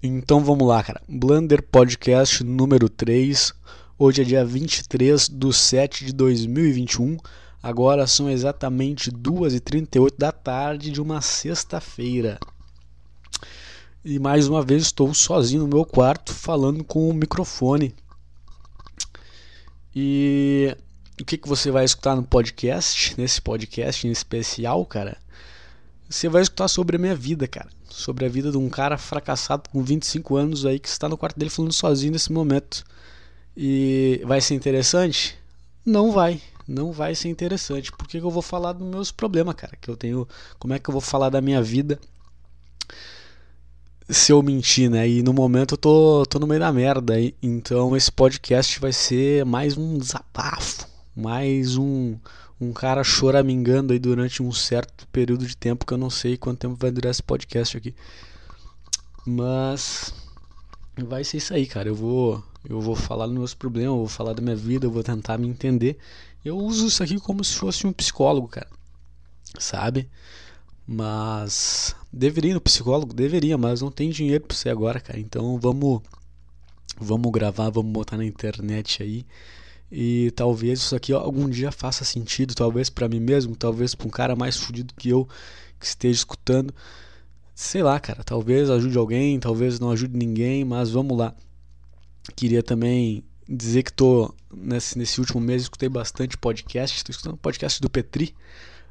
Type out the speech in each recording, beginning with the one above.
Então vamos lá, cara. Blunder Podcast número 3. Hoje é dia 23 de 7 de 2021. Agora são exatamente 2h38 da tarde de uma sexta-feira. E mais uma vez estou sozinho no meu quarto falando com o microfone. E o que, que você vai escutar no podcast, nesse podcast em especial, cara? Você vai escutar sobre a minha vida, cara sobre a vida de um cara fracassado com 25 anos aí que está no quarto dele falando sozinho nesse momento. E vai ser interessante? Não vai. Não vai ser interessante. Porque eu vou falar dos meus problemas, cara. Que eu tenho. Como é que eu vou falar da minha vida se eu mentir, né? E no momento eu tô, tô no meio da merda. Então esse podcast vai ser mais um desabafo. Mais um, um cara choramingando aí durante um certo período de tempo que eu não sei quanto tempo vai durar esse podcast aqui. Mas vai ser isso aí, cara. Eu vou eu vou falar dos meus problemas, eu vou falar da minha vida, eu vou tentar me entender. Eu uso isso aqui como se fosse um psicólogo, cara. Sabe? Mas deveria ir no psicólogo, deveria, mas não tem dinheiro para você agora, cara. Então vamos vamos gravar, vamos botar na internet aí e talvez isso aqui algum dia faça sentido, talvez para mim mesmo, talvez para um cara mais fudido que eu que esteja escutando. Sei lá, cara, talvez ajude alguém, talvez não ajude ninguém, mas vamos lá. Queria também dizer que tô nesse, nesse último mês escutei bastante podcast, estou escutando podcast do Petri,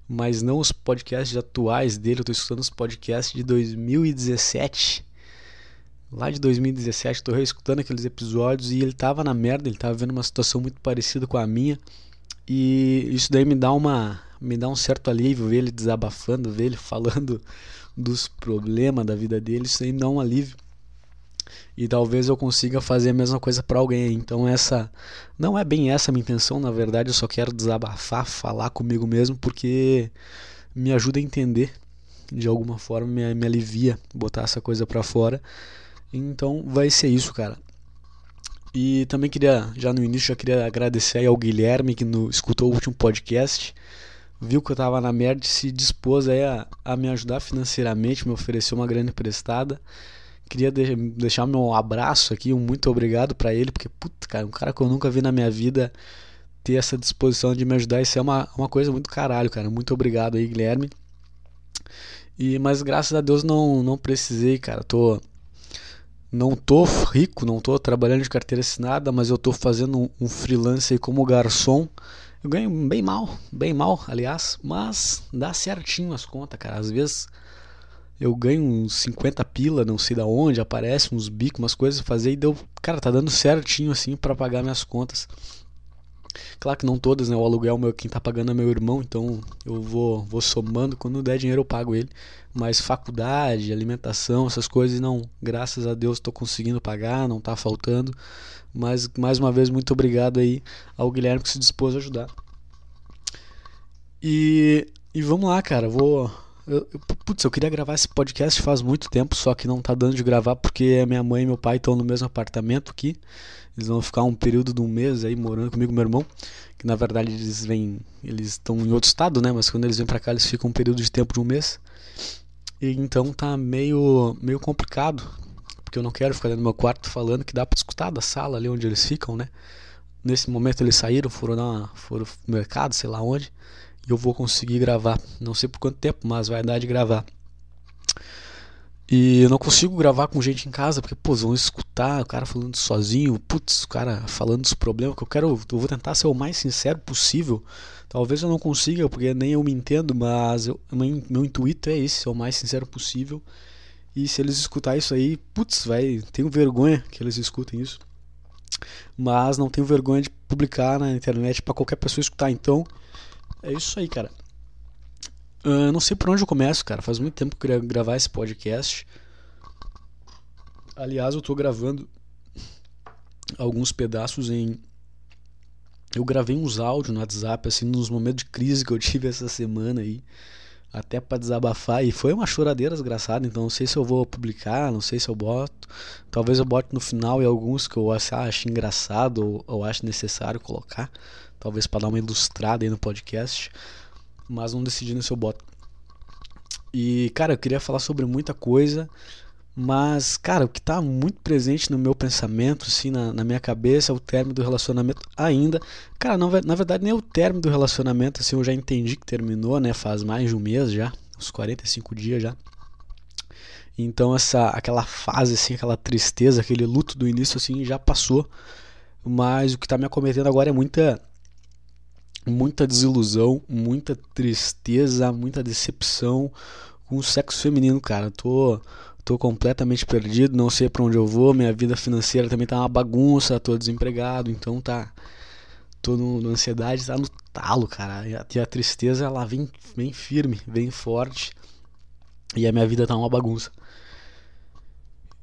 mas não os podcasts atuais dele, eu estou escutando os podcasts de 2017 lá de 2017, tô reescutando aqueles episódios e ele tava na merda, ele tava vendo uma situação muito parecida com a minha. E isso daí me dá uma me dá um certo alívio ver ele desabafando, ver ele falando dos problemas da vida dele, isso aí me dá um alívio. E talvez eu consiga fazer a mesma coisa para alguém. Então essa não é bem essa a minha intenção, na verdade, eu só quero desabafar, falar comigo mesmo porque me ajuda a entender de alguma forma, me, me alivia botar essa coisa para fora então vai ser isso, cara. E também queria, já no início, já queria agradecer ao Guilherme que no, escutou o último podcast, viu que eu tava na merda e se dispôs aí a, a me ajudar financeiramente, me ofereceu uma grana emprestada. Queria de, deixar meu abraço aqui, um muito obrigado para ele, porque, puta, cara, um cara que eu nunca vi na minha vida ter essa disposição de me ajudar, isso é uma, uma coisa muito caralho, cara. Muito obrigado aí, Guilherme. E, mas graças a Deus não, não precisei, cara. Tô não tô rico, não tô trabalhando de carteira assinada, mas eu tô fazendo um freelance aí como garçom. Eu ganho bem mal, bem mal, aliás, mas dá certinho as contas, cara. Às vezes eu ganho uns 50 pila, não sei da onde, aparece uns bicos, umas coisas fazer e deu, cara, tá dando certinho assim para pagar minhas contas. Claro que não todas, né? O aluguel meu quem tá pagando é meu irmão, então eu vou vou somando, quando der dinheiro eu pago ele. Mas faculdade, alimentação, essas coisas não, graças a Deus estou conseguindo pagar, não tá faltando. Mas mais uma vez muito obrigado aí ao Guilherme que se dispôs a ajudar. E e vamos lá, cara, vou eu, putz, eu queria gravar esse podcast faz muito tempo, só que não tá dando de gravar porque minha mãe e meu pai estão no mesmo apartamento aqui. Eles vão ficar um período de um mês aí morando comigo e meu irmão, que na verdade eles vêm, eles estão em outro estado, né? Mas quando eles vêm para cá eles ficam um período de tempo de um mês. E então tá meio meio complicado, porque eu não quero ficar dentro do meu quarto falando que dá para escutar da sala ali onde eles ficam, né? Nesse momento eles saíram, foram na, foram no mercado, sei lá onde, e eu vou conseguir gravar. Não sei por quanto tempo, mas vai dar de gravar. E eu não consigo gravar com gente em casa, porque, pô, vão escutar o cara falando sozinho, putz, o cara falando dos problemas, que eu quero, eu vou tentar ser o mais sincero possível. Talvez eu não consiga, porque nem eu me entendo, mas eu, meu, meu intuito é esse, ser o mais sincero possível. E se eles escutar isso aí, putz, vai, tenho vergonha que eles escutem isso. Mas não tenho vergonha de publicar na internet para qualquer pessoa escutar, então é isso aí, cara. Uh, não sei por onde eu começo, cara. Faz muito tempo que eu queria gravar esse podcast. Aliás, eu tô gravando alguns pedaços em. Eu gravei uns áudios no WhatsApp, assim, nos momentos de crise que eu tive essa semana aí. Até para desabafar. E foi uma choradeira desgraçada. Então não sei se eu vou publicar, não sei se eu boto. Talvez eu bote no final e alguns que eu acho engraçado ou, ou acho necessário colocar. Talvez para dar uma ilustrada aí no podcast mas não decidi se eu boto. E, cara, eu queria falar sobre muita coisa, Mas, cara, o que está muito presente no meu pensamento, assim, na, na, minha cabeça, é o término do relacionamento ainda. Cara, não, na verdade, nem o término do relacionamento, assim, eu já entendi que terminou, né? Faz mais de um mês já, uns 45 dias já. Então, essa, aquela fase, assim, aquela tristeza, aquele luto do início, assim, já passou. Mas o que está me acometendo agora é muita muita desilusão, muita tristeza, muita decepção com o sexo feminino, cara. Tô tô completamente perdido, não sei para onde eu vou, minha vida financeira também tá uma bagunça, tô desempregado, então tá tô no, na ansiedade, tá no talo, cara. E a, e a tristeza ela vem bem firme, vem forte. E a minha vida tá uma bagunça.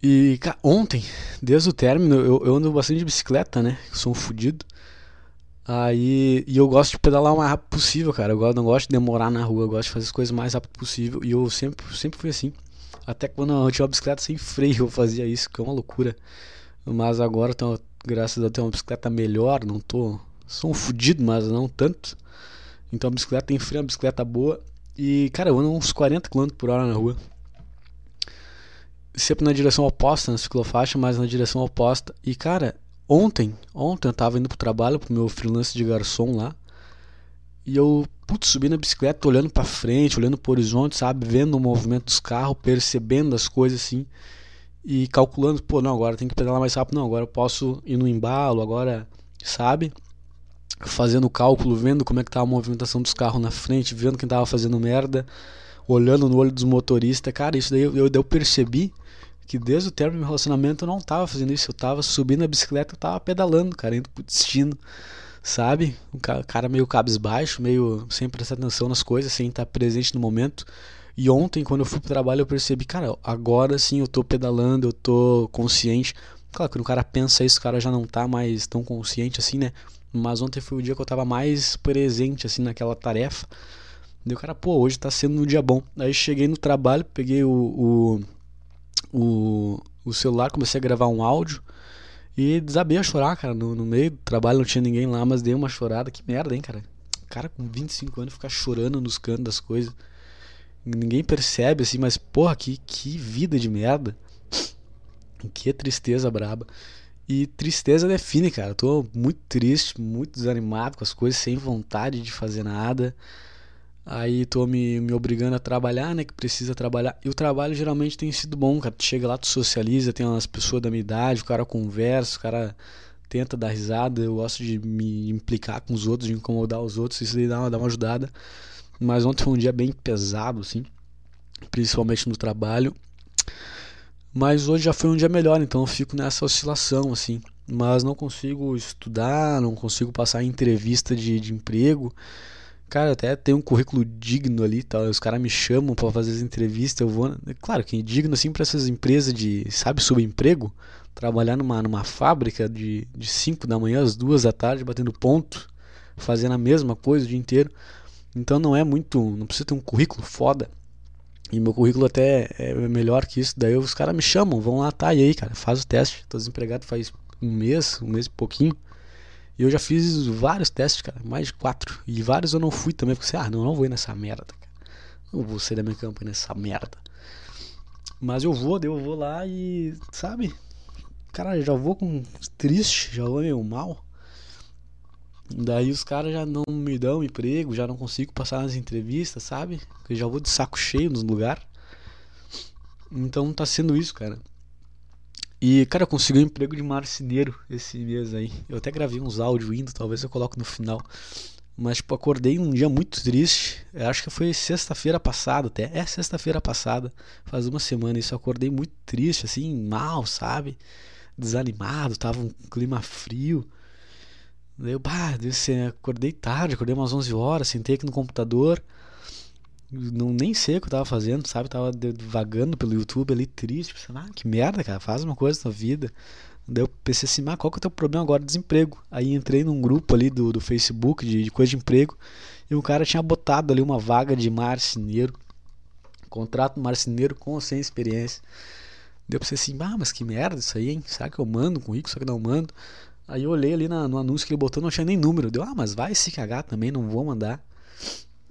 E ontem, desde o término, eu, eu ando bastante de bicicleta, né? Sou um fudido. Aí, e eu gosto de pedalar o mais rápido possível, cara. Eu não gosto de demorar na rua, eu gosto de fazer as coisas o mais rápido possível. E eu sempre, sempre fui assim. Até quando eu tinha uma bicicleta sem freio eu fazia isso, que é uma loucura. Mas agora, tô, graças a Deus, tenho uma bicicleta melhor, não tô. Sou um fudido, mas não tanto. Então a bicicleta tem freio, uma bicicleta boa. E, cara, eu ando uns 40 km por hora na rua. Sempre na direção oposta, na ciclofaixa, mas na direção oposta. E, cara, ontem, ontem eu tava indo pro trabalho, pro meu freelance de garçom lá. E eu, putz, subi na bicicleta, olhando para frente, olhando pro horizonte, sabe? Vendo o movimento dos carros, percebendo as coisas assim. E calculando, pô, não, agora tem que pedalar mais rápido, não, agora eu posso ir no embalo, agora, sabe? Fazendo cálculo, vendo como é que tá a movimentação dos carros na frente, vendo quem tava fazendo merda, olhando no olho dos motoristas. Cara, isso daí eu, eu, eu percebi que desde o término do meu relacionamento eu não tava fazendo isso, eu tava subindo a bicicleta, eu tava pedalando, cara, indo pro destino sabe? Um cara meio cabisbaixo, meio sem prestar atenção nas coisas, sem estar presente no momento. E ontem, quando eu fui pro trabalho, eu percebi, cara, agora sim eu tô pedalando, eu tô consciente. Claro, quando o cara pensa isso, o cara já não tá mais tão consciente assim, né? Mas ontem foi o dia que eu tava mais presente, assim, naquela tarefa. O cara, pô, hoje tá sendo um dia bom. Aí cheguei no trabalho, peguei o, o, o, o celular, comecei a gravar um áudio. E desabei a chorar, cara. No, no meio do trabalho não tinha ninguém lá, mas dei uma chorada. Que merda, hein, cara? Cara com 25 anos ficar chorando nos cantos das coisas. Ninguém percebe, assim, mas porra, que, que vida de merda. Que tristeza braba. E tristeza define, cara. tô muito triste, muito desanimado com as coisas, sem vontade de fazer nada. Aí tô me, me obrigando a trabalhar, né? Que precisa trabalhar. E o trabalho geralmente tem sido bom, cara. Tu chega lá, tu socializa, tem umas pessoas da minha idade, o cara conversa, o cara tenta dar risada. Eu gosto de me implicar com os outros, de incomodar os outros. Isso daí dá uma, dá uma ajudada. Mas ontem foi um dia bem pesado, assim. Principalmente no trabalho. Mas hoje já foi um dia melhor, então eu fico nessa oscilação, assim. Mas não consigo estudar, não consigo passar em entrevista de, de emprego. Cara, até tem um currículo digno ali, tá? Os caras me chamam para fazer as entrevistas, eu vou, claro que é digno assim para essas empresas de, sabe, subemprego, trabalhar numa numa fábrica de de 5 da manhã às 2 da tarde batendo ponto, fazendo a mesma coisa o dia inteiro. Então não é muito, não precisa ter um currículo foda. E meu currículo até é melhor que isso. Daí os caras me chamam, vão lá, tá, e aí, cara, faz o teste. Tô desempregado faz um mês, um mês e pouquinho. E eu já fiz vários testes, cara, mais de quatro. E vários eu não fui também, porque ah, não, não vou ir nessa merda, cara. Não vou sair da minha campanha nessa merda. Mas eu vou, eu vou lá e, sabe? Cara, já vou com triste, já vou meio mal. Daí os caras já não me dão emprego, já não consigo passar nas entrevistas, sabe? Eu já vou de saco cheio nos lugares. Então tá sendo isso, cara. E, cara, eu consegui um emprego de marceneiro esse mês aí. Eu até gravei uns áudios indo, talvez eu coloque no final. Mas, tipo, acordei um dia muito triste. Eu acho que foi sexta-feira passada até. É sexta-feira passada. Faz uma semana isso. Eu acordei muito triste, assim, mal, sabe? Desanimado, tava um clima frio. Daí eu, bah, acordei tarde, acordei umas 11 horas, sentei aqui no computador não nem sei o que eu tava fazendo, sabe? Tava vagando pelo YouTube ali, triste, pensando, ah, que merda, cara, faz uma coisa na vida. Daí eu pensei assim, mas qual que é o teu problema agora? Desemprego. Aí entrei num grupo ali do, do Facebook de, de coisa de emprego e um cara tinha botado ali uma vaga de marceneiro, contrato marceneiro com ou sem experiência. Daí eu pensei assim, ah, mas que merda isso aí, hein? Será que eu mando com rico? Será que não mando? Aí eu olhei ali na, no anúncio que ele botou, não tinha nem número. Deu, ah, mas vai se cagar também, não vou mandar.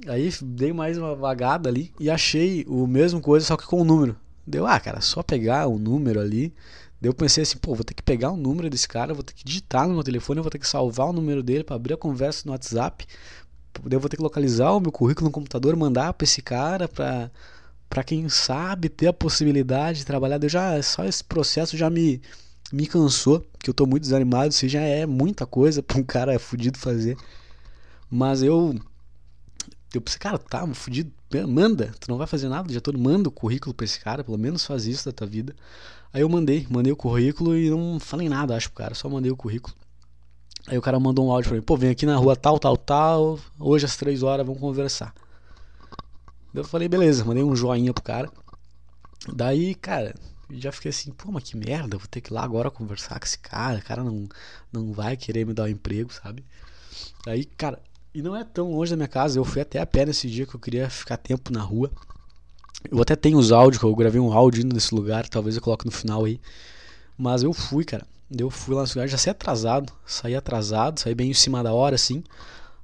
Aí dei mais uma vagada ali e achei o mesmo coisa, só que com o um número. Deu, ah, cara, só pegar o número ali. Daí eu pensei assim, pô, vou ter que pegar o número desse cara, vou ter que digitar no meu telefone, vou ter que salvar o número dele para abrir a conversa no WhatsApp. Daí eu vou ter que localizar o meu currículo no computador, mandar para esse cara, para para quem sabe ter a possibilidade de trabalhar. Eu já só esse processo já me me cansou, que eu tô muito desanimado, isso já é muita coisa para um cara fudido fazer. Mas eu eu pensei, cara, tá fudido, manda, tu não vai fazer nada, já todo manda o currículo pra esse cara, pelo menos faz isso da tua vida. Aí eu mandei, mandei o currículo e não falei nada, acho, pro cara, só mandei o currículo. Aí o cara mandou um áudio pra mim, pô, vem aqui na rua tal, tal, tal, hoje às três horas vamos conversar. Eu falei, beleza, mandei um joinha pro cara. Daí, cara, já fiquei assim, pô, mas que merda, vou ter que ir lá agora conversar com esse cara, o cara não, não vai querer me dar um emprego, sabe? Aí, cara, e não é tão longe da minha casa. Eu fui até a pé nesse dia que eu queria ficar tempo na rua. Eu até tenho os áudios, eu gravei um áudio indo nesse lugar, talvez eu coloque no final aí. Mas eu fui, cara. Eu fui lá nesse lugar, já saí atrasado. Saí atrasado, saí bem em cima da hora, assim.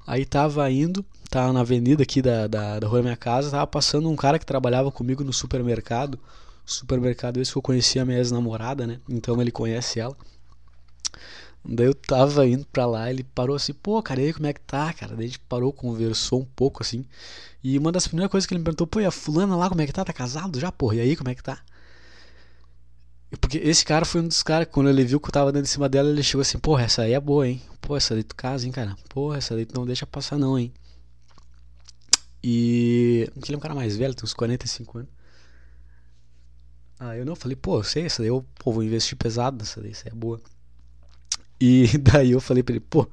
Aí tava indo, tava na avenida aqui da, da, da rua da minha casa, tava passando um cara que trabalhava comigo no supermercado. Supermercado esse que eu conhecia a minha ex-namorada, né? Então ele conhece ela. Daí eu tava indo pra lá, ele parou assim, pô, cara, e aí como é que tá, cara? Daí a gente parou, conversou um pouco assim. E uma das primeiras coisas que ele me perguntou, pô, e a fulana lá, como é que tá? Tá casado já, porra? E aí, como é que tá? Porque esse cara foi um dos caras que quando ele viu que eu tava dando em cima dela, ele chegou assim, porra, essa aí é boa, hein? Pô, essa daí tu casa, hein, cara? Porra, essa daí tu não deixa passar não, hein? E. Ele é um cara mais velho, tem uns 45 anos. Ah, eu não falei, pô, sei, essa daí eu pô, vou investir pesado nessa daí, essa é boa. E daí eu falei pra ele, pô,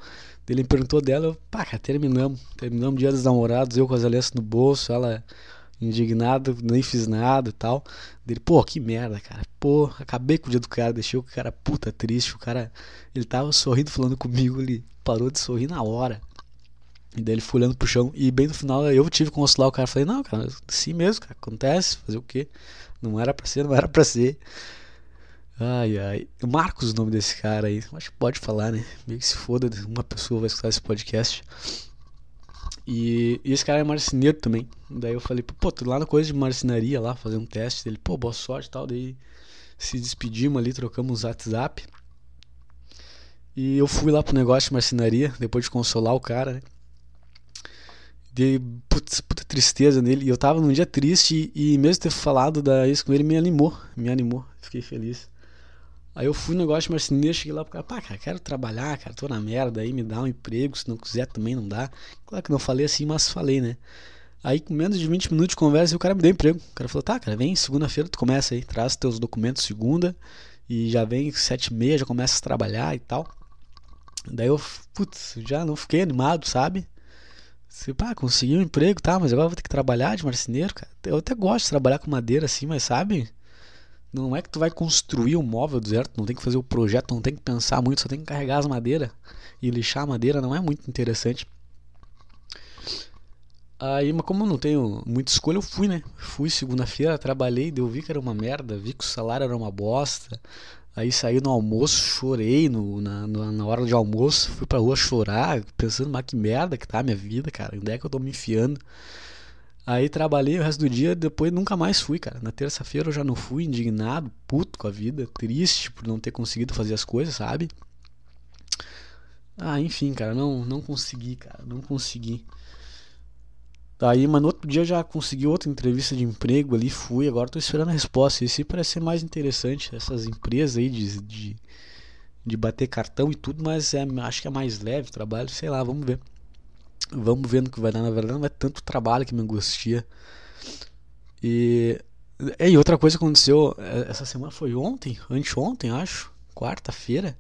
ele me perguntou dela, eu, pá, terminamos. Terminamos dia dos namorados, eu com as alianças no bolso, ela indignada, nem fiz nada e tal. Dele, pô, que merda, cara. Pô, acabei com o dia do cara, deixei o cara puta triste. O cara, ele tava sorrindo, falando comigo, ele parou de sorrir na hora. E daí ele foi olhando pro chão. E bem no final eu tive que consolar o cara. Falei, não, cara, sim mesmo, cara, acontece, fazer o quê? Não era pra ser, não era pra ser. Ai, ai. Marcos, o nome desse cara aí. Acho que pode falar, né? Meio que se foda, uma pessoa vai escutar esse podcast. E, e esse cara é marceneiro também. Daí eu falei, pô, tô lá na coisa de marcenaria lá, fazer um teste. Ele, pô, boa sorte e tal. Daí se despedimos ali, trocamos o WhatsApp. E eu fui lá pro negócio de marcenaria, depois de consolar o cara, né? Putz, puta tristeza nele. E eu tava num dia triste e, e mesmo ter falado da isso com ele, me animou. Me animou. Fiquei feliz. Aí eu fui no negócio de marceneiro, cheguei lá pro cara, pá, cara, quero trabalhar, cara, tô na merda aí, me dá um emprego, se não quiser também não dá. Claro que não falei assim, mas falei, né? Aí com menos de 20 minutos de conversa, o cara me deu emprego. O cara falou, tá, cara, vem, segunda-feira tu começa aí, traz teus documentos segunda e já vem sete e meia, já começa a trabalhar e tal. Daí eu, putz, já não fiquei animado, sabe? Se, pá, consegui um emprego, tá, mas agora vou ter que trabalhar de marceneiro, cara. Eu até gosto de trabalhar com madeira assim, mas sabe? Não é que tu vai construir um móvel do zero, não tem que fazer o projeto, não tem que pensar muito, só tem que carregar as madeiras e lixar a madeira, não é muito interessante. Aí, mas como eu não tenho muita escolha, eu fui, né? Fui segunda-feira, trabalhei, deu vi que era uma merda, vi que o salário era uma bosta. Aí saí no almoço, chorei no, na, na hora de almoço, fui pra rua chorar, pensando, mas que merda que tá a minha vida, cara, onde é que eu tô me enfiando? Aí trabalhei o resto do dia, depois nunca mais fui, cara. Na terça-feira eu já não fui, indignado, puto com a vida, triste por não ter conseguido fazer as coisas, sabe? Ah, enfim, cara, não, não consegui, cara, não consegui. Aí, mas no outro dia já consegui outra entrevista de emprego ali, fui, agora tô esperando a resposta. Isso parece ser mais interessante, essas empresas aí de, de, de bater cartão e tudo, mas é, acho que é mais leve o trabalho, sei lá, vamos ver. Vamos vendo o que vai dar. Na verdade, não é tanto trabalho que me angustia. E, e outra coisa que aconteceu é, essa semana foi ontem, anteontem, acho, quarta-feira.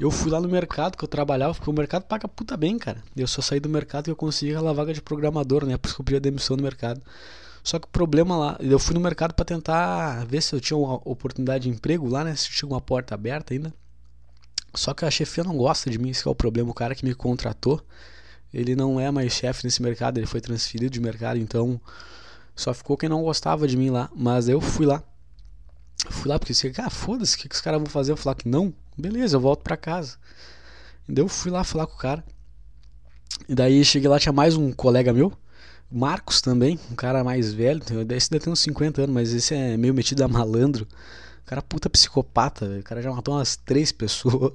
Eu fui lá no mercado que eu trabalhava, porque o mercado paga puta bem, cara. Eu só saí do mercado e eu consegui aquela vaga de programador, né? Por isso que eu pedi a demissão no mercado. Só que o problema lá, eu fui no mercado para tentar ver se eu tinha uma oportunidade de emprego lá, né? Se tinha uma porta aberta ainda. Só que a chefia não gosta de mim, esse é o problema. O cara que me contratou, ele não é mais chefe nesse mercado, ele foi transferido de mercado, então só ficou quem não gostava de mim lá. Mas eu fui lá. Fui lá porque disse, ah, foda-se, o que, que os caras vão fazer? Eu falar que não, beleza, eu volto pra casa. E eu fui lá falar com o cara. E daí cheguei lá, tinha mais um colega meu. Marcos também, um cara mais velho, esse deve ter uns 50 anos, mas esse é meio metido a malandro. O cara é puta psicopata, o cara já matou umas três pessoas.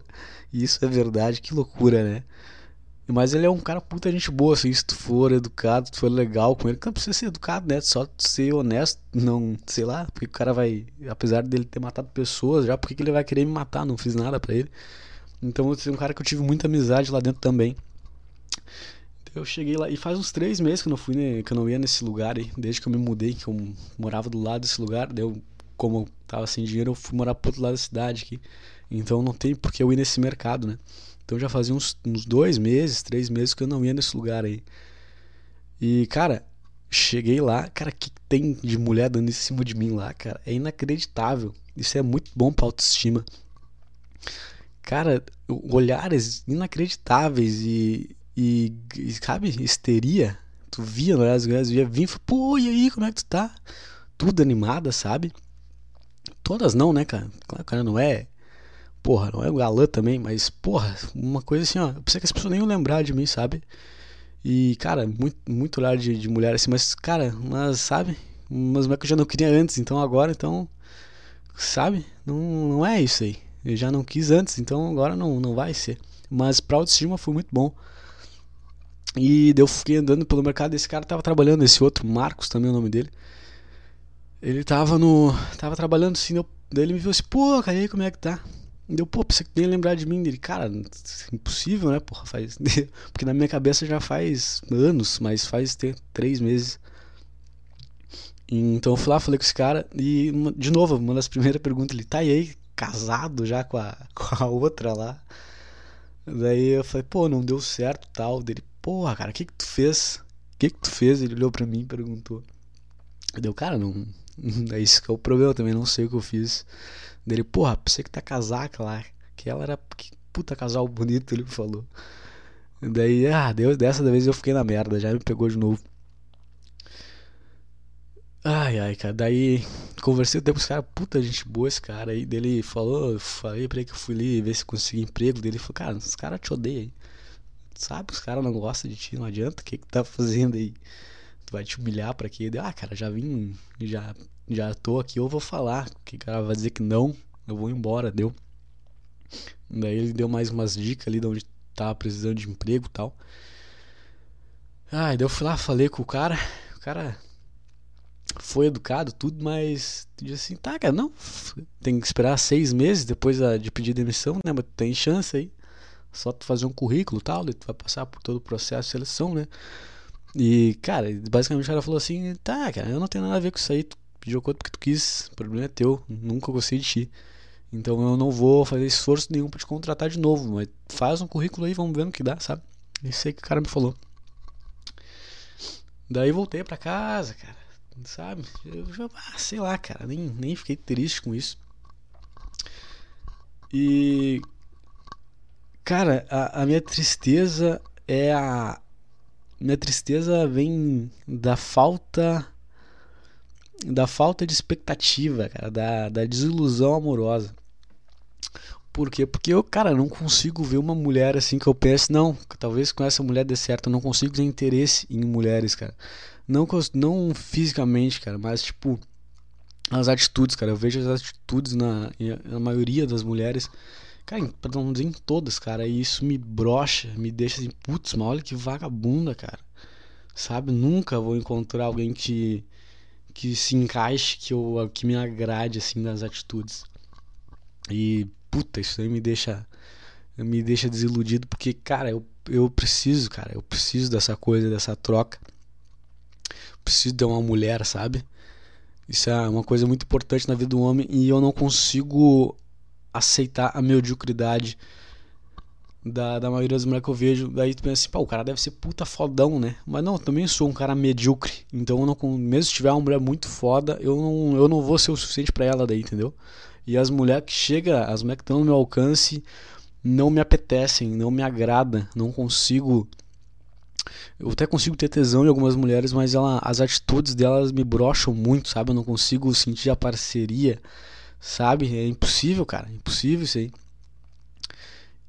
E isso é verdade, que loucura, né? Mas ele é um cara puta gente boa, assim, se tu for educado, se tu for legal com ele, não precisa ser educado, né? Só ser honesto, não, sei lá, porque o cara vai, apesar dele ter matado pessoas já, por que ele vai querer me matar? Não fiz nada para ele. Então eu um cara que eu tive muita amizade lá dentro também. Eu cheguei lá e faz uns três meses que eu não fui, né, que eu não ia nesse lugar aí, desde que eu me mudei, que eu morava do lado desse lugar, deu como eu tava sem dinheiro, eu fui morar pro outro lado da cidade aqui. Então não tem porque eu ir nesse mercado, né? Então já fazia uns, uns dois meses, três meses que eu não ia nesse lugar aí. E, cara, cheguei lá, cara, que tem de mulher dando em cima de mim lá, cara? É inacreditável. Isso é muito bom pra autoestima. Cara, olhares inacreditáveis e, e, e sabe, histeria. Tu via, né, as mulheres via vir e pô, e aí, como é que tu tá? Tudo animada, sabe? Todas não, né, cara? Claro, cara não é. Porra, não é o galã também, mas, porra, uma coisa assim, ó. Eu pensei que as pessoas nem iam lembrar de mim, sabe? E, cara, muito, muito olhar de, de mulher assim, mas, cara, mas, sabe? Mas é que eu já não queria antes, então agora, então. Sabe? Não, não é isso aí. Eu já não quis antes, então agora não, não vai ser. Mas pra autoestima foi muito bom. E eu fiquei andando pelo mercado, esse cara tava trabalhando, esse outro, Marcos também é o nome dele. Ele tava no. tava trabalhando assim, eu, daí ele me viu assim, pô, cara, aí como é que tá? Deu, pô, você nem lembrar de mim dele. Cara, impossível, né, porra, faz. Porque na minha cabeça já faz anos, mas faz ter três meses. Então eu fui lá, falei com esse cara, e de novo, uma das primeiras perguntas, ele tá aí, casado já com a, com a outra lá. Daí eu falei, pô, não deu certo tal. Dele, porra, cara, o que que tu fez? O que que tu fez? Ele olhou pra mim e perguntou. Deu, cara, não. É isso que é o problema também, não sei o que eu fiz. Dele, porra, pensei que tá casaca lá. Que ela era. Que puta casal bonito, ele falou. Daí, ah, Deus, dessa vez eu fiquei na merda, já me pegou de novo. Ai, ai, cara, daí conversei até com esse cara, puta gente boa esse cara aí. Dele falou, falei pra ele que eu fui ali ver se consegui emprego. Dele falou, cara, os caras te odeiam. Sabe, os caras não gostam de ti, não adianta. O que que tá fazendo aí? Tu vai te humilhar pra quê? Ah, cara, já vim, já, já tô aqui, eu vou falar. Que o cara vai dizer que não, eu vou embora, deu. Daí ele deu mais umas dicas ali de onde tava precisando de emprego e tal. Ah, daí eu fui lá, falei com o cara. O cara foi educado, tudo, mas disse assim, tá, cara, não, tem que esperar seis meses depois de pedir demissão, né? Mas tem chance aí. Só tu fazer um currículo e tal, tu vai passar por todo o processo de seleção, né? E, cara, basicamente o cara falou assim, tá, cara, eu não tenho nada a ver com isso aí, tu pediu acordo porque tu quis, o problema é teu, nunca gostei de ti. Então eu não vou fazer esforço nenhum pra te contratar de novo, mas faz um currículo aí, vamos ver no que dá, sabe? Isso aí que o cara me falou. Daí voltei pra casa, cara sabe? Eu ah, sei lá, cara, nem, nem fiquei triste com isso. E. Cara, a, a minha tristeza é a. Minha tristeza vem da falta. Da falta de expectativa, cara, da, da desilusão amorosa. Por quê? Porque eu, cara, não consigo ver uma mulher assim que eu pense, não, talvez com essa mulher dê certo. Eu não consigo ter interesse em mulheres, cara. Não, não fisicamente, cara, mas tipo as atitudes, cara. Eu vejo as atitudes na, na maioria das mulheres. Cara, pra não dizer em todas, cara. E isso me brocha, me deixa assim, putz, mas olha que vagabunda, cara. Sabe? Nunca vou encontrar alguém que que se encaixe, que eu que me agrade assim nas atitudes. E puta, isso aí me deixa me deixa desiludido porque, cara, eu, eu preciso, cara, eu preciso dessa coisa, dessa troca preciso de uma mulher, sabe? Isso é uma coisa muito importante na vida do homem e eu não consigo aceitar a mediocridade da, da maioria das mulheres que eu vejo. Daí tu pensa assim, pô, o cara deve ser puta fodão, né? Mas não, eu também sou um cara medíocre. Então não, mesmo se tiver uma mulher muito foda, eu não, eu não vou ser o suficiente para ela daí, entendeu? E as mulheres que chegam, as mulheres que estão no meu alcance, não me apetecem, não me agrada, não consigo eu até consigo ter tesão em algumas mulheres, mas ela, as atitudes delas me brocham muito, sabe? Eu não consigo sentir a parceria, sabe? É impossível, cara. É impossível isso aí.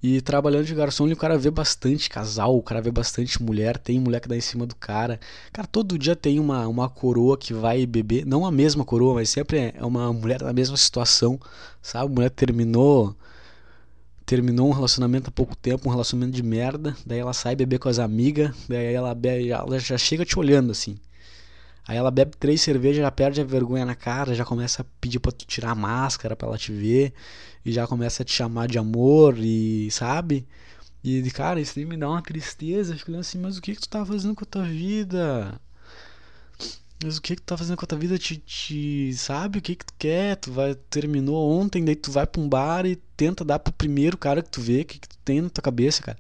E trabalhando de garçom, o cara vê bastante casal, o cara vê bastante mulher, tem mulher que dá em cima do cara. Cara, todo dia tem uma, uma coroa que vai beber, não a mesma coroa, mas sempre é uma mulher na mesma situação, sabe? A mulher terminou terminou um relacionamento há pouco tempo, um relacionamento de merda, daí ela sai beber com as amigas, daí ela, bebe, ela já chega te olhando assim. Aí ela bebe três cervejas, já perde a vergonha na cara, já começa a pedir pra tu tirar a máscara pra ela te ver, e já começa a te chamar de amor, e sabe? E cara, isso me dá uma tristeza, fico assim, mas o que que tu tá fazendo com a tua vida? Mas o que que tu tá fazendo com a tua vida? Te, te, sabe o que que tu quer? Tu vai, terminou ontem, daí tu vai pra um bar e tenta dar pro primeiro cara que tu vê, que que tu tem na tua cabeça, cara?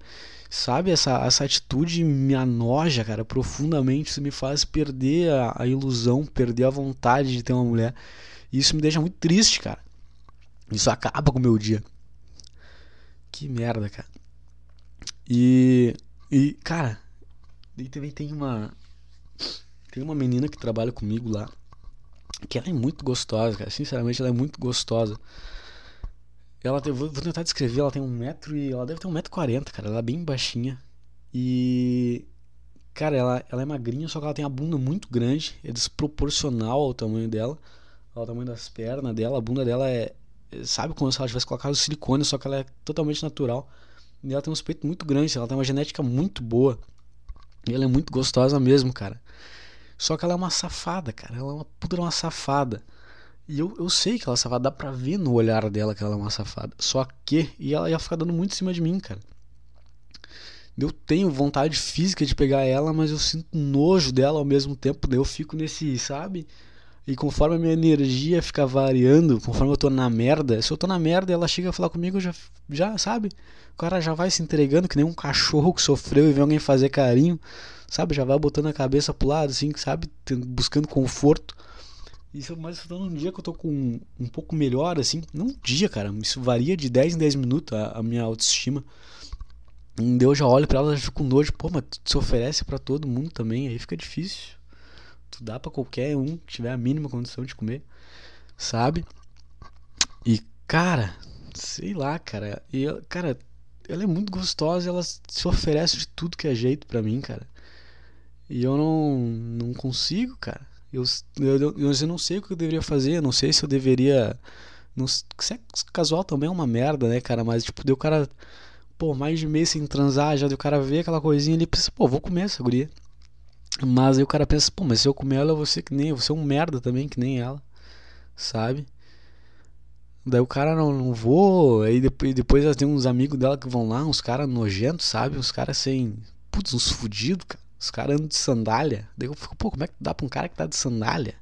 Sabe, essa, essa atitude me anoja, cara, profundamente. Isso me faz perder a, a ilusão, perder a vontade de ter uma mulher. E isso me deixa muito triste, cara. Isso acaba com o meu dia. Que merda, cara. E. E, cara, e também tem uma. Tem uma menina que trabalha comigo lá. Que ela é muito gostosa, cara. Sinceramente, ela é muito gostosa. Ela tem, vou, tentar descrever, ela tem um metro e. Ela deve ter um metro e quarenta, cara. Ela é bem baixinha. E. Cara, ela, ela é magrinha, só que ela tem a bunda muito grande. É desproporcional ao tamanho dela. Ao tamanho das pernas dela. A bunda dela é. Sabe como se ela tivesse colocado silicone, só que ela é totalmente natural. E ela tem uns peitos muito grandes, ela tem uma genética muito boa. E ela é muito gostosa mesmo, cara. Só que ela é uma safada, cara. Ela é uma puta uma safada. E eu, eu sei que ela é safada, dá pra ver no olhar dela que ela é uma safada. Só que. E ela ia ficar dando muito em cima de mim, cara. Eu tenho vontade física de pegar ela, mas eu sinto nojo dela ao mesmo tempo. Daí eu fico nesse, sabe? E conforme a minha energia fica variando, conforme eu tô na merda, se eu tô na merda e ela chega a falar comigo, já, já sabe? O cara já vai se entregando que nem um cachorro que sofreu e vê alguém fazer carinho sabe? Já vai botando a cabeça pro lado, assim, sabe? Buscando conforto. Isso, mas eu tô num dia que eu tô com um, um pouco melhor, assim. Não um dia, cara. Isso varia de 10 em 10 minutos a, a minha autoestima. E eu já olho pra ela e fico com nojo. Pô, mas tu se oferece para todo mundo também. Aí fica difícil. Tu dá para qualquer um que tiver a mínima condição de comer. Sabe? E, cara, sei lá, cara. E, cara, ela é muito gostosa. Ela se oferece de tudo que é jeito para mim, cara. E eu não, não consigo, cara. Eu, eu, eu, eu não sei o que eu deveria fazer. Não sei se eu deveria. Não, sexo casual também é uma merda, né, cara? Mas, tipo, deu o cara. Pô, mais de mês sem transar, já deu o cara ver aquela coisinha ali. Pensa, pô, vou comer essa guria. Mas aí o cara pensa, pô, mas se eu comer ela, eu vou ser que nem. Eu vou ser um merda também, que nem ela. Sabe? Daí o cara não, não vou. Aí depois, depois tem uns amigos dela que vão lá, uns caras nojentos, sabe? Uns caras sem. Putz, uns fudidos, cara. Os caras andam de sandália. Daí eu fico, pô, como é que dá pra um cara que tá de sandália?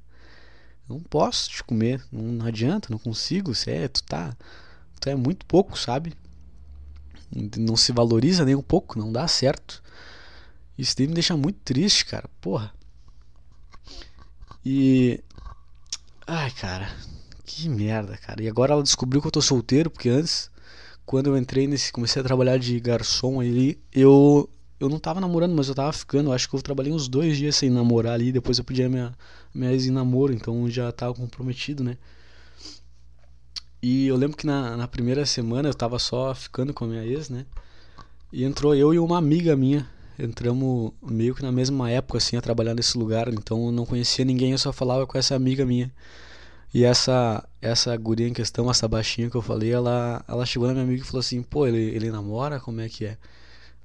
Eu não posso te comer. Não, não adianta, não consigo. Você é, tu tá. Tu é muito pouco, sabe? Não se valoriza nem um pouco, não dá certo. Isso daí me deixa muito triste, cara. Porra. E. Ai, cara. Que merda, cara. E agora ela descobriu que eu tô solteiro, porque antes, quando eu entrei nesse. Comecei a trabalhar de garçom ali, eu eu não tava namorando, mas eu tava ficando. Acho que eu trabalhei uns dois dias sem namorar ali. Depois eu pedi a minha, minha ex em namoro, então já tava comprometido, né? E eu lembro que na, na primeira semana eu tava só ficando com a minha ex, né? E entrou eu e uma amiga minha. Entramos meio que na mesma época, assim, a trabalhar nesse lugar. Então eu não conhecia ninguém, eu só falava com essa amiga minha. E essa essa guria em questão, essa baixinha que eu falei, ela, ela chegou na minha amiga e falou assim: pô, ele, ele namora? Como é que é?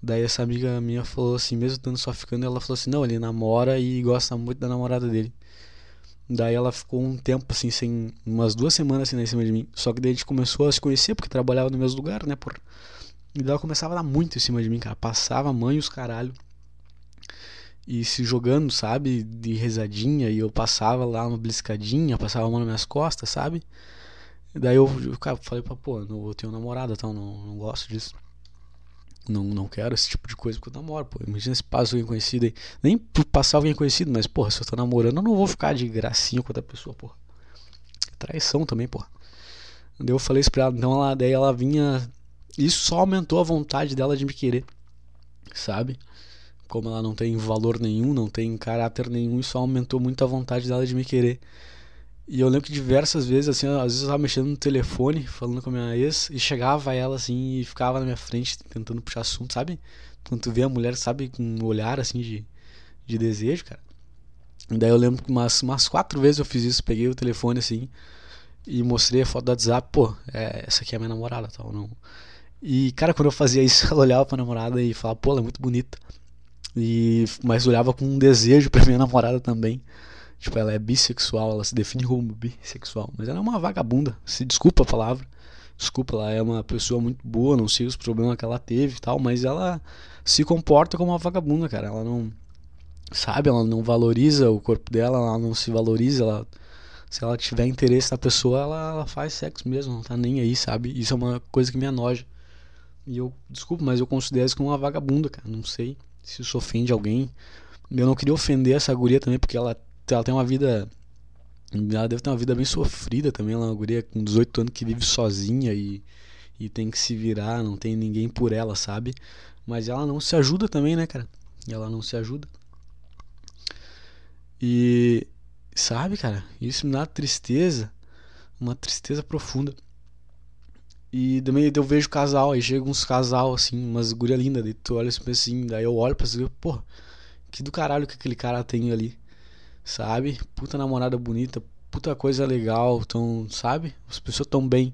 Daí essa amiga minha falou assim, mesmo estando só ficando, ela falou assim, não, ele namora e gosta muito da namorada dele. Daí ela ficou um tempo assim, sem. umas duas semanas assim, né, em cima de mim. Só que daí a gente começou a se conhecer, porque trabalhava no mesmo lugar, né? Por... E ela começava a dar muito em cima de mim, cara. Passava mãe os caralho. E se jogando, sabe? De rezadinha. E eu passava lá uma bliscadinha, passava a mão nas minhas costas, sabe? E daí eu, eu cara, falei pra, pô, eu tenho namorada, então não, não gosto disso. Não, não quero esse tipo de coisa porque eu namoro, pô. Imagina se passa alguém conhecido aí. Nem passar alguém conhecido, mas, porra, se eu tô namorando, eu não vou ficar de gracinha com outra pessoa, porra. Traição também, porra. Daí eu falei isso pra ela, então ela, daí ela vinha. Isso só aumentou a vontade dela de me querer, sabe? Como ela não tem valor nenhum, não tem caráter nenhum, isso aumentou muito a vontade dela de me querer. E eu lembro que diversas vezes, assim, às vezes eu tava mexendo no telefone, falando com a minha ex, e chegava ela, assim, e ficava na minha frente, tentando puxar assunto, sabe? Quando tu vê a mulher, sabe, com um olhar, assim, de, de desejo, cara. E daí eu lembro que umas, umas quatro vezes eu fiz isso, peguei o telefone, assim, e mostrei a foto do WhatsApp, pô, é, essa aqui é a minha namorada, tal, não... E, cara, quando eu fazia isso, ela olhava pra namorada e falava, pô, ela é muito bonita. E, mas olhava com um desejo pra minha namorada também. Tipo, ela é bissexual, ela se define como bissexual. Mas ela é uma vagabunda. Se desculpa a palavra. Desculpa, ela é uma pessoa muito boa, não sei os problemas que ela teve e tal, mas ela se comporta como uma vagabunda, cara. Ela não. Sabe, ela não valoriza o corpo dela, ela não se valoriza, ela. Se ela tiver interesse na pessoa, ela, ela faz sexo mesmo, não tá nem aí, sabe? Isso é uma coisa que me anoja. E eu, desculpa, mas eu considero isso como uma vagabunda, cara. Não sei se isso ofende alguém. Eu não queria ofender essa guria também, porque ela ela tem uma vida. Ela deve ter uma vida bem sofrida também. Ela é uma guria com 18 anos que vive sozinha e, e tem que se virar, não tem ninguém por ela, sabe? Mas ela não se ajuda também, né, cara? Ela não se ajuda. E. Sabe, cara? Isso me dá tristeza. Uma tristeza profunda. E também eu vejo casal, aí chega uns casal assim, umas guria linda, daí tu olha assim, daí eu olho pra você, pô, que do caralho que aquele cara tem ali sabe? Puta namorada bonita, puta coisa legal, tão, sabe? As pessoas tão bem.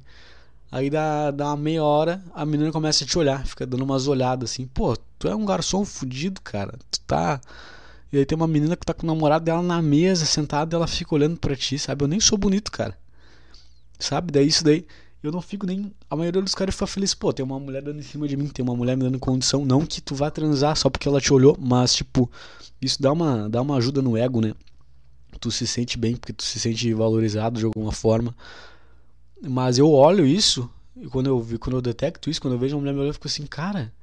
Aí dá, dá uma meia hora, a menina começa a te olhar, fica dando umas olhadas assim, pô, tu é um garçom fudido, cara. Tu tá. E aí tem uma menina que tá com o namorado dela na mesa, sentada, ela fica olhando pra ti, sabe? Eu nem sou bonito, cara. Sabe? Daí isso daí. Eu não fico nem. A maioria dos caras fica feliz, pô, tem uma mulher dando em cima de mim, tem uma mulher me dando condição. Não que tu vá transar só porque ela te olhou, mas, tipo, isso dá uma, dá uma ajuda no ego, né? tu se sente bem porque tu se sente valorizado de alguma forma. Mas eu olho isso e quando eu quando eu detecto isso, quando eu vejo uma mulher me olhando, eu fico assim, cara,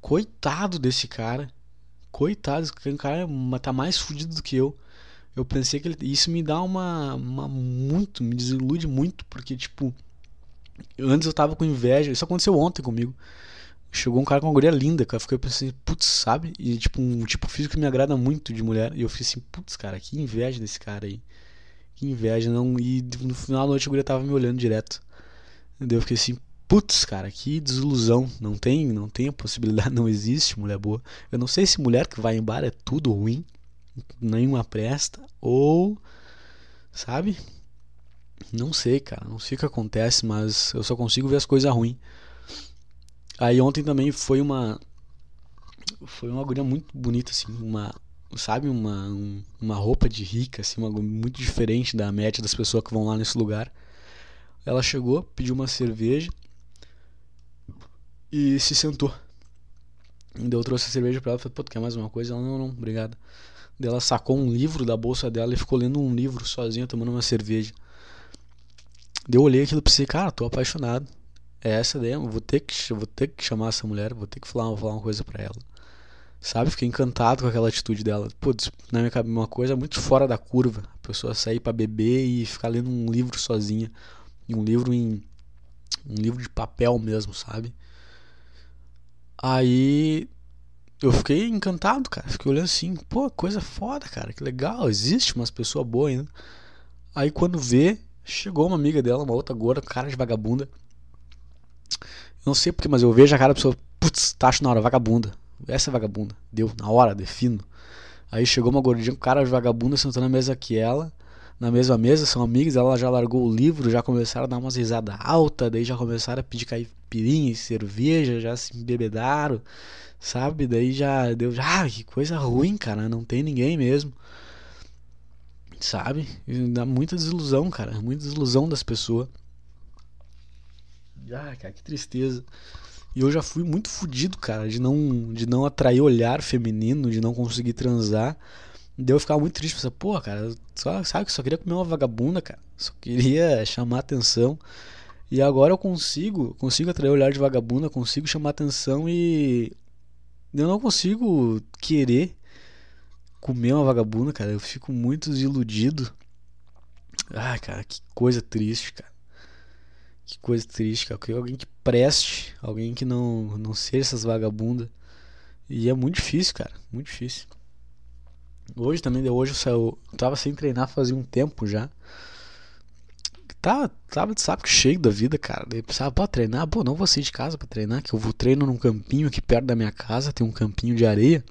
coitado desse cara. Coitado, esse cara tá mais fudido do que eu. Eu pensei que ele, isso me dá uma, uma muito, me desilude muito, porque tipo, antes eu tava com inveja, isso aconteceu ontem comigo. Chegou um cara com uma guria linda, cara. Eu fiquei pensando, putz, sabe? E tipo, um tipo físico que me agrada muito de mulher. E eu fiquei assim, putz, cara, que inveja desse cara aí. Que inveja, não. E no final da noite a guria tava me olhando direto. Daí eu fiquei assim, putz, cara, que desilusão. Não tem, não tem a possibilidade, não existe mulher boa. Eu não sei se mulher que vai em bar é tudo ruim, nenhuma presta, ou. Sabe? Não sei, cara. Não sei o que acontece, mas eu só consigo ver as coisas ruins. Aí ontem também foi uma foi uma guria muito bonita assim, uma sabe, uma um, uma roupa de rica assim, uma muito diferente da média das pessoas que vão lá nesse lugar. Ela chegou, pediu uma cerveja e se sentou. Daí eu trouxe a cerveja pra ela e falei, pô, tu quer mais uma coisa? Ela, não, não, obrigada. Daí ela sacou um livro da bolsa dela e ficou lendo um livro sozinha, tomando uma cerveja. Eu olhei aquilo e pensei, cara, tô apaixonado é essa eu vou ter que, vou ter que chamar essa mulher, vou ter que falar, falar uma coisa para ela. Sabe? Fiquei encantado com aquela atitude dela. Putz, na minha cabeça, uma coisa muito fora da curva. A pessoa sair para beber e ficar lendo um livro sozinha. Um livro em. Um livro de papel mesmo, sabe? Aí. Eu fiquei encantado, cara. Fiquei olhando assim, pô, coisa foda, cara. Que legal, existe umas pessoas boas ainda. Aí quando vê, chegou uma amiga dela, uma outra gorda, cara de vagabunda não sei porque, mas eu vejo a cara da pessoa, putz, tacho na hora, vagabunda. Essa é vagabunda. Deu, na hora, defino. Aí chegou uma gordinha com cara de vagabunda sentou na mesa que ela, na mesma mesa, são amigas, ela já largou o livro, já começaram a dar umas risadas altas, daí já começaram a pedir caipirinha e cerveja, já se embebedaram, sabe? Daí já deu, ah, que coisa ruim, cara, não tem ninguém mesmo. Sabe? E dá muita desilusão, cara, muita desilusão das pessoas. Ah, cara, que tristeza. E eu já fui muito fudido, cara, de não, de não atrair olhar feminino, de não conseguir transar. Daí eu ficava muito triste, pensava, pô, cara, só, sabe que só queria comer uma vagabunda, cara. Só queria chamar atenção. E agora eu consigo, consigo atrair olhar de vagabunda, consigo chamar atenção e eu não consigo querer comer uma vagabunda, cara. Eu fico muito desiludido. Ah, cara, que coisa triste, cara. Que coisa triste, cara. Que alguém que preste, alguém que não, não seja essas vagabundas. E é muito difícil, cara. Muito difícil. Hoje também, hoje eu, saio, eu tava sem treinar fazia um tempo já. tava, tava de saco cheio da vida, cara. Daí pensava, pô, treinar, pô, não vou sair de casa pra treinar, que eu vou treino num campinho aqui perto da minha casa, tem um campinho de areia.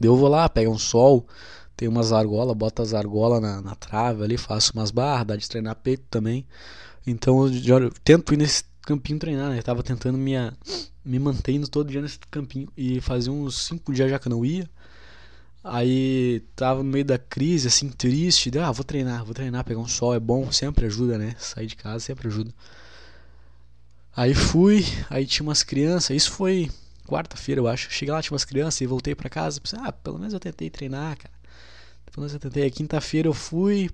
Eu vou lá, pego um sol, tem umas argolas, boto as argolas na, na trave ali, faço umas barras, dá de treinar peito também. Então eu, já, eu tento ir nesse campinho treinar, né? Eu tava tentando me, me mantendo todo dia nesse campinho. E fazia uns 5 dias já que eu não ia. Aí tava no meio da crise, assim, triste. Deu, ah, vou treinar, vou treinar, pegar um sol é bom, sempre ajuda, né? Sair de casa sempre ajuda. Aí fui, aí tinha umas crianças, isso foi quarta-feira, eu acho. Cheguei lá, tinha umas crianças e voltei para casa. Pensei, ah, pelo menos eu tentei treinar, cara. Pelo menos eu tentei. Quinta-feira eu fui.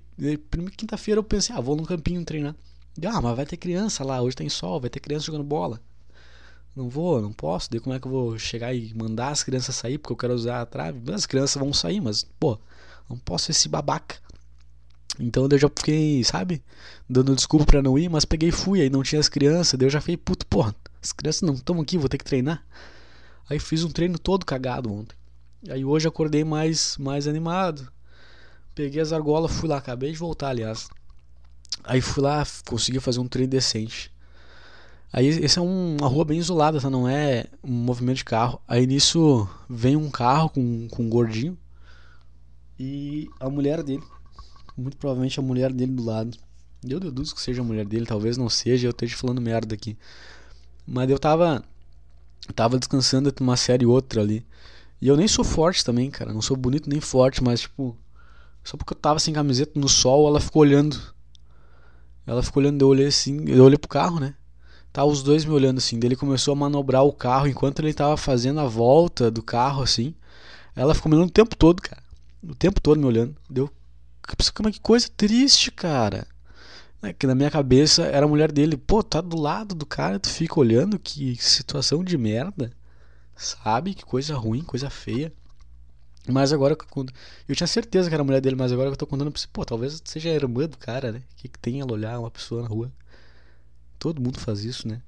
Quinta-feira eu pensei, ah, vou num campinho treinar. Ah, mas vai ter criança lá, hoje tem sol, vai ter criança jogando bola. Não vou, não posso. Daí como é que eu vou chegar e mandar as crianças sair porque eu quero usar a trave? As crianças vão sair, mas, pô, não posso ser esse babaca. Então eu já fiquei, sabe, dando desculpa pra não ir, mas peguei e fui, aí não tinha as crianças, daí eu já fiquei, puto, porra, as crianças não estão aqui, vou ter que treinar. Aí fiz um treino todo cagado ontem. Aí hoje acordei mais, mais animado. Peguei as argolas, fui lá, acabei de voltar, aliás. Aí fui lá, consegui fazer um treino decente. Aí esse é um, uma rua bem isolada, tá? Não é um movimento de carro. Aí nisso vem um carro com, com um gordinho e a mulher dele. Muito provavelmente a mulher dele do lado. Eu deduzo que seja a mulher dele, talvez não seja, eu esteja falando merda aqui. Mas eu tava. Tava descansando entre uma série e outra ali. E eu nem sou forte também, cara. Não sou bonito nem forte, mas tipo. Só porque eu tava sem camiseta no sol, ela ficou olhando. Ela ficou olhando, eu olhei assim, eu olhei pro carro, né? Tá os dois me olhando assim. Daí ele começou a manobrar o carro enquanto ele tava fazendo a volta do carro assim. Ela ficou me olhando o tempo todo, cara. O tempo todo me olhando. Deu. É que coisa triste, cara. É que na minha cabeça era a mulher dele. Pô, tá do lado do cara, tu fica olhando. Que situação de merda. Sabe? Que coisa ruim, coisa feia. Mas agora eu tinha certeza que era a mulher dele, mas agora eu tô contando pra você, pô, talvez seja a irmã do cara, né? O que, que tem ela olhar uma pessoa na rua? Todo mundo faz isso, né?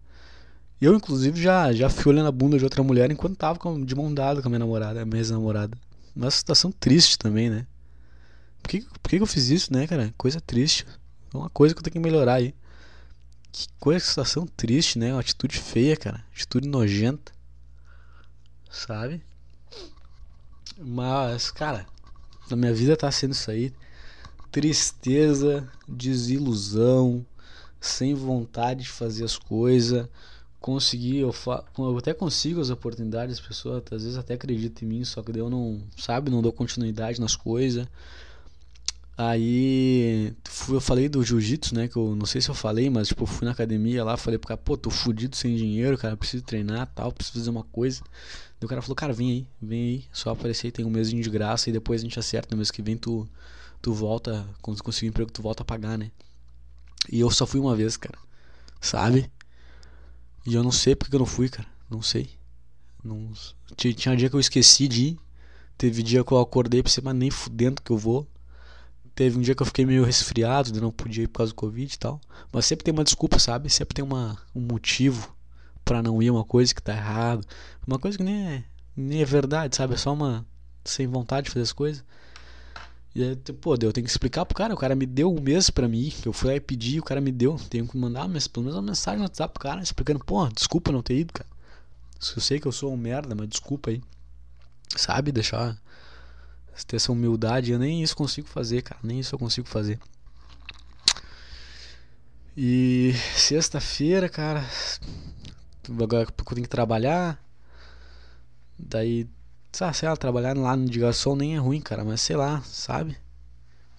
Eu, inclusive, já, já fui olhando a bunda de outra mulher enquanto tava com, de mão dada com a minha namorada, a minha ex-namorada. Uma situação triste também, né? Por, que, por que eu fiz isso, né, cara? Coisa triste. É uma coisa que eu tenho que melhorar aí. Que coisa, que situação triste, né? Uma atitude feia, cara. Atitude nojenta. Sabe? Mas, cara, na minha vida tá sendo isso aí. Tristeza, desilusão sem vontade de fazer as coisas, conseguir, eu, eu, até consigo as oportunidades, as pessoas às vezes até acreditam em mim, só que eu não, sabe, não dou continuidade nas coisas. Aí eu falei do jiu-jitsu, né? Que eu não sei se eu falei, mas tipo, eu fui na academia lá, falei pro cara, pô, tô fudido sem dinheiro, cara, preciso treinar tal, preciso fazer uma coisa. Daí o cara falou, cara, vem aí, vem aí, só aparecer, tem um mês de graça e depois a gente acerta, no mês que vem tu, tu volta, quando conseguir um emprego, tu volta a pagar, né? E eu só fui uma vez, cara. Sabe? E eu não sei porque eu não fui, cara. Não sei. Não... Tinha dia que eu esqueci de ir. Teve dia que eu acordei pra cima nem fudendo que eu vou. Teve um dia que eu fiquei meio resfriado, não podia ir por causa do Covid e tal. Mas sempre tem uma desculpa, sabe? Sempre tem uma, um motivo para não ir, uma coisa que tá errado. Uma coisa que nem é, nem é verdade, sabe? É só uma sem vontade de fazer as coisas. E aí, pô, eu tenho que explicar pro cara, o cara me deu um mês pra mim, eu fui lá e pedi, o cara me deu. Tenho que mandar mas, pelo menos uma mensagem no WhatsApp pro cara, explicando, pô, desculpa não ter ido, cara. Eu sei que eu sou um merda, mas desculpa aí. Sabe? Deixar. Ter essa humildade, eu nem isso consigo fazer, cara. Nem isso eu consigo fazer. E sexta-feira, cara. Agora eu tenho que trabalhar. Daí ah, sei lá, trabalhar lá no de garçom nem é ruim, cara, mas sei lá, sabe?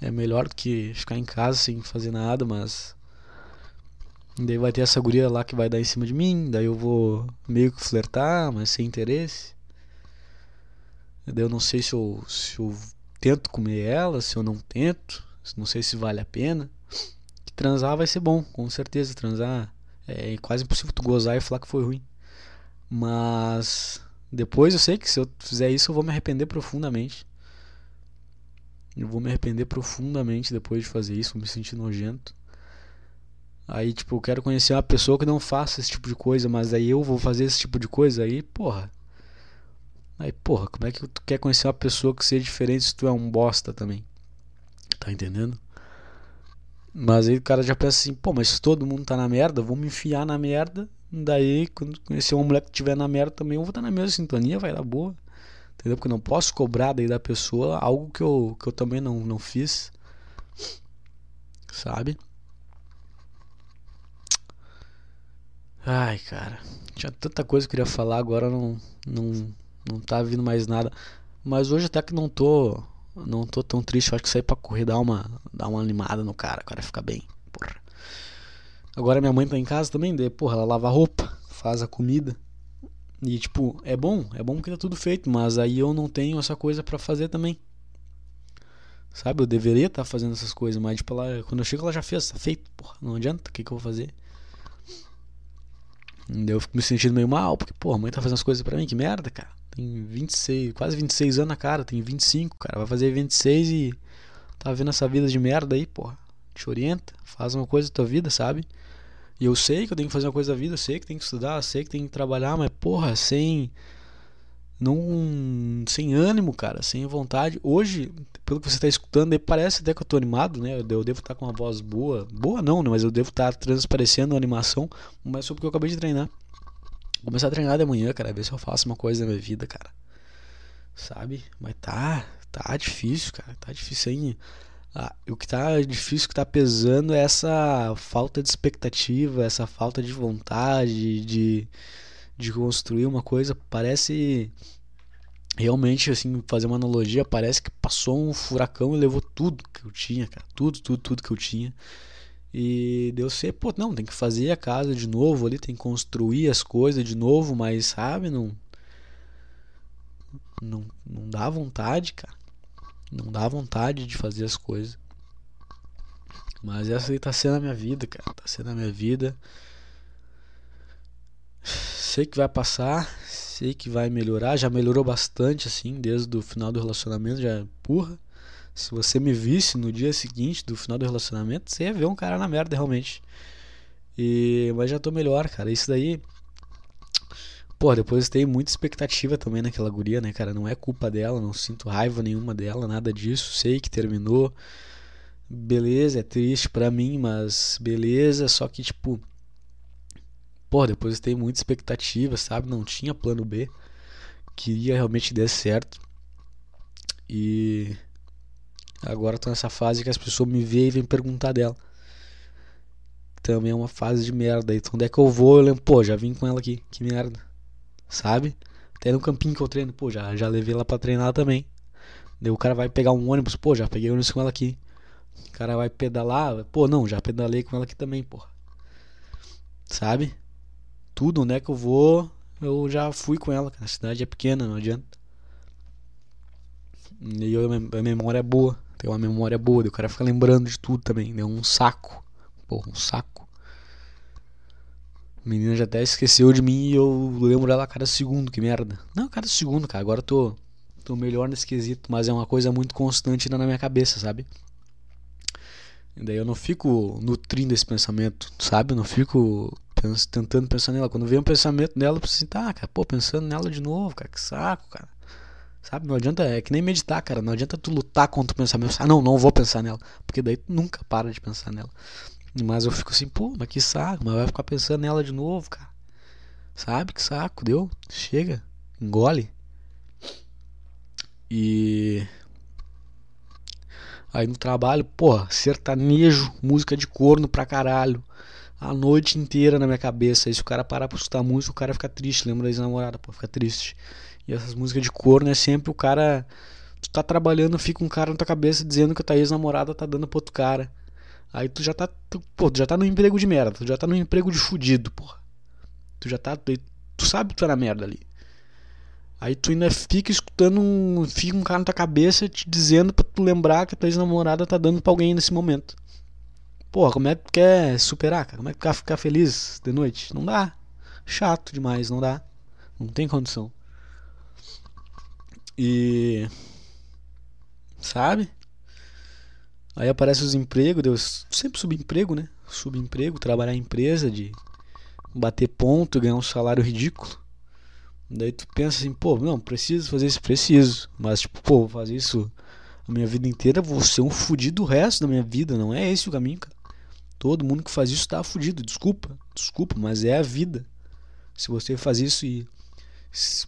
É melhor do que ficar em casa sem fazer nada, mas. Daí vai ter essa guria lá que vai dar em cima de mim, daí eu vou meio que flertar, mas sem interesse. Eu não sei se eu, se eu tento comer ela, se eu não tento, não sei se vale a pena. Transar vai ser bom, com certeza. Transar é quase impossível tu gozar e falar que foi ruim. Mas depois eu sei que se eu fizer isso eu vou me arrepender profundamente. Eu vou me arrepender profundamente depois de fazer isso, vou me sentir nojento. Aí, tipo, eu quero conhecer uma pessoa que não faça esse tipo de coisa, mas aí eu vou fazer esse tipo de coisa, aí, porra. Aí, porra, como é que tu quer conhecer uma pessoa que seja diferente se tu é um bosta também? Tá entendendo? Mas aí o cara já pensa assim, pô, mas se todo mundo tá na merda, vou me enfiar na merda. Daí, quando conhecer uma mulher que estiver na merda também, eu vou estar na mesma sintonia, vai dar boa. Entendeu? Porque eu não posso cobrar daí da pessoa algo que eu, que eu também não, não fiz. Sabe? Ai, cara. Tinha tanta coisa que eu queria falar, agora não, não, não tá vindo mais nada. Mas hoje até que não tô. Não tô tão triste, eu acho que sair pra correr dá uma, dá uma animada no cara, o cara fica bem. Porra. Agora minha mãe tá em casa também, daí, porra, ela lava a roupa, faz a comida. E tipo, é bom, é bom que tá tudo feito, mas aí eu não tenho essa coisa para fazer também. Sabe, eu deveria estar tá fazendo essas coisas, mas tipo, ela, quando eu chego ela já fez, tá feito, porra, não adianta, o que, que eu vou fazer? Eu fico me sentindo meio mal, porque, porra, a mãe tá fazendo as coisas pra mim, que merda, cara. Tem 26, quase 26 anos na cara, tem 25, cara. Vai fazer 26 e tá vendo essa vida de merda aí, porra. Te orienta, faz uma coisa da tua vida, sabe? E eu sei que eu tenho que fazer uma coisa da vida, eu sei que tenho que estudar, eu sei que tenho que trabalhar, mas, porra, sem. Não, sem ânimo, cara, sem vontade. Hoje, pelo que você está escutando, parece até que eu tô animado, né? Eu devo estar tá com uma voz boa. Boa não, né? Mas eu devo estar tá transparecendo a animação. Mas só porque eu acabei de treinar. Começar a treinar de manhã, cara. Ver se eu faço uma coisa na minha vida, cara. Sabe? Mas tá. Tá difícil, cara. Tá difícil aí. Ah, o que tá difícil, o que tá pesando é essa falta de expectativa, essa falta de vontade de, de construir uma coisa. Parece realmente, assim, fazer uma analogia, parece que passou um furacão e levou tudo que eu tinha, cara. Tudo, tudo, tudo que eu tinha. E deu ser, pô, não, tem que fazer a casa de novo ali, tem que construir as coisas de novo, mas sabe, não. Não, não dá vontade, cara. Não dá vontade de fazer as coisas. Mas essa aí tá sendo a minha vida, cara. Tá sendo a minha vida. Sei que vai passar, sei que vai melhorar, já melhorou bastante assim, desde o final do relacionamento, já porra. Se você me visse no dia seguinte do final do relacionamento, você ia ver um cara na merda realmente. E mas já tô melhor, cara. Isso daí Pô, depois tem muita expectativa também naquela guria, né, cara? Não é culpa dela, não sinto raiva nenhuma dela, nada disso. Sei que terminou. Beleza, é triste para mim, mas beleza, só que tipo pô, depois tem muita expectativa, sabe? Não tinha plano B. Queria realmente dar certo. E agora tô nessa fase que as pessoas me veem e vêm perguntar dela. Também é uma fase de merda. Então onde é que eu vou? Eu lembro, pô, já vim com ela aqui. Que merda. Sabe? Até no campinho que eu treino, pô, já, já levei ela pra treinar também. Daí o cara vai pegar um ônibus, pô, já peguei ônibus com ela aqui. O cara vai pedalar, pô, não, já pedalei com ela aqui também, pô. Sabe? tudo, onde é que eu vou, eu já fui com ela, a cidade é pequena, não adianta. E eu, a memória é boa, tem uma memória boa, o cara fica lembrando de tudo também, deu um saco, porra, um saco. A menina já até esqueceu de mim e eu lembro dela a cada segundo, que merda. Não, cada segundo, cara, agora eu tô, tô melhor nesse quesito, mas é uma coisa muito constante na minha cabeça, sabe? E daí eu não fico nutrindo esse pensamento, sabe? Eu não fico tentando pensar nela. Quando vem um pensamento nela, eu assim, tá, cara, pô, pensando nela de novo, cara, que saco, cara. Sabe, não adianta, é que nem meditar, cara, não adianta tu lutar contra o pensamento. Ah, não, não vou pensar nela, porque daí tu nunca para de pensar nela. Mas eu fico assim, pô, mas que saco, mas vai ficar pensando nela de novo, cara. Sabe, que saco, deu? Chega, engole. E aí no trabalho, pô, sertanejo, música de corno pra caralho a noite inteira na minha cabeça. E se o cara parar pra escutar música, o cara fica triste. Lembra da ex-namorada, pô, fica triste. E essas músicas de corno é sempre o cara. Tu tá trabalhando, fica um cara na tua cabeça dizendo que a tua ex-namorada tá dando pro outro cara. Aí tu já tá. Tu, pô, tu já tá no emprego de merda. Tu já tá no emprego de fudido, porra. Tu já tá. Tu, tu sabe que tu tá na merda ali. Aí tu ainda fica escutando um. Fica um cara na tua cabeça te dizendo pra tu lembrar que a tua ex-namorada tá dando pra alguém nesse momento. Porra, como é que tu quer superar, cara? Como é que tu quer ficar feliz de noite? Não dá. Chato demais, não dá. Não tem condição. E. Sabe? Aí aparece os empregos, Deus sempre subemprego, né? Subemprego, trabalhar em empresa, de bater ponto, ganhar um salário ridículo. Daí tu pensa assim, pô, não, preciso fazer isso, preciso. Mas, tipo, pô, vou fazer isso a minha vida inteira, vou ser um fudido o resto da minha vida. Não é esse o caminho, cara. Todo mundo que faz isso tá fudido. Desculpa, desculpa, mas é a vida. Se você faz isso e.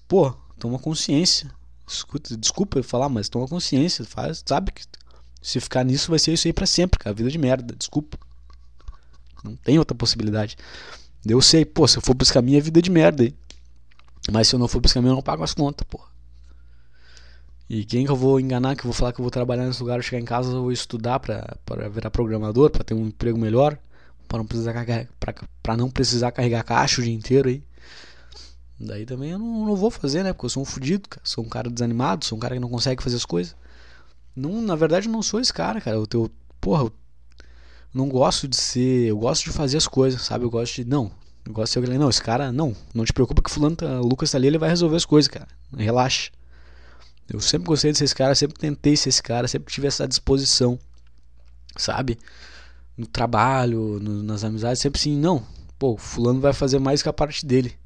Pô, toma consciência. Escuta, desculpa falar, mas toma consciência. Faz, sabe que se ficar nisso vai ser isso aí pra sempre, cara. Vida de merda. Desculpa. Não tem outra possibilidade. Eu sei, pô, se eu for buscar minha é vida de merda aí. Mas se eu não for buscar minha, eu não pago as contas, pô. E quem que eu vou enganar que eu vou falar que eu vou trabalhar nesse lugar, chegar em casa, eu vou estudar para virar programador, para ter um emprego melhor, para não precisar carregar, para não precisar carregar caixa o dia inteiro aí. Daí também eu não, não, vou fazer, né? Porque eu sou um fudido, cara. Sou um cara desanimado, sou um cara que não consegue fazer as coisas. Não, na verdade eu não sou esse cara, cara. Eu, eu porra, eu não gosto de ser, eu gosto de fazer as coisas, sabe? Eu gosto de não, eu gosto de ser alguém, não, esse cara, não, não te preocupa que fulano tá, Lucas tá ali, ele vai resolver as coisas, cara. Relaxa. Eu sempre gostei de ser esse cara, sempre tentei ser esse cara, sempre tive essa disposição, sabe? No trabalho, no, nas amizades, sempre assim, não, pô, fulano vai fazer mais que a parte dele.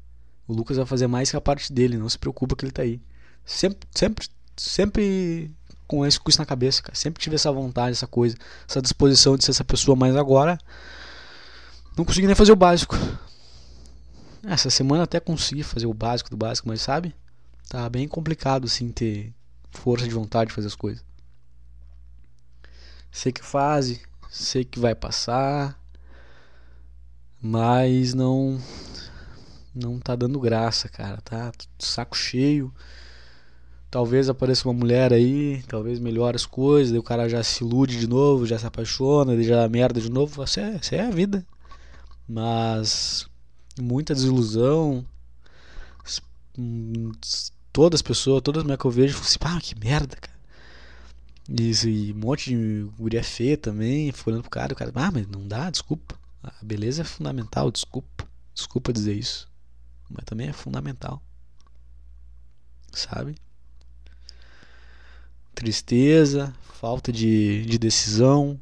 O Lucas vai fazer mais que a parte dele, não se preocupa que ele tá aí. Sempre, sempre, sempre com esse com isso na cabeça, cara. Sempre tive essa vontade, essa coisa, essa disposição de ser essa pessoa, mas agora não consegui nem fazer o básico. Essa semana até consegui fazer o básico do básico, mas sabe? Tá bem complicado assim ter força de vontade de fazer as coisas. Sei que fase, sei que vai passar, mas não não tá dando graça, cara, tá saco cheio. Talvez apareça uma mulher aí, talvez melhore as coisas, daí o cara já se ilude de novo, já se apaixona, daí já dá merda de novo. Essa é, é a vida. Mas muita desilusão, todas as pessoas, todas as mulheres que eu vejo, falam assim, ah, que merda, cara. Isso, e um monte de guria feia também, olhando pro cara, o cara, ah, mas não dá, desculpa. A beleza é fundamental, desculpa. Desculpa dizer isso. Mas também é fundamental. Sabe? Tristeza, falta de, de decisão.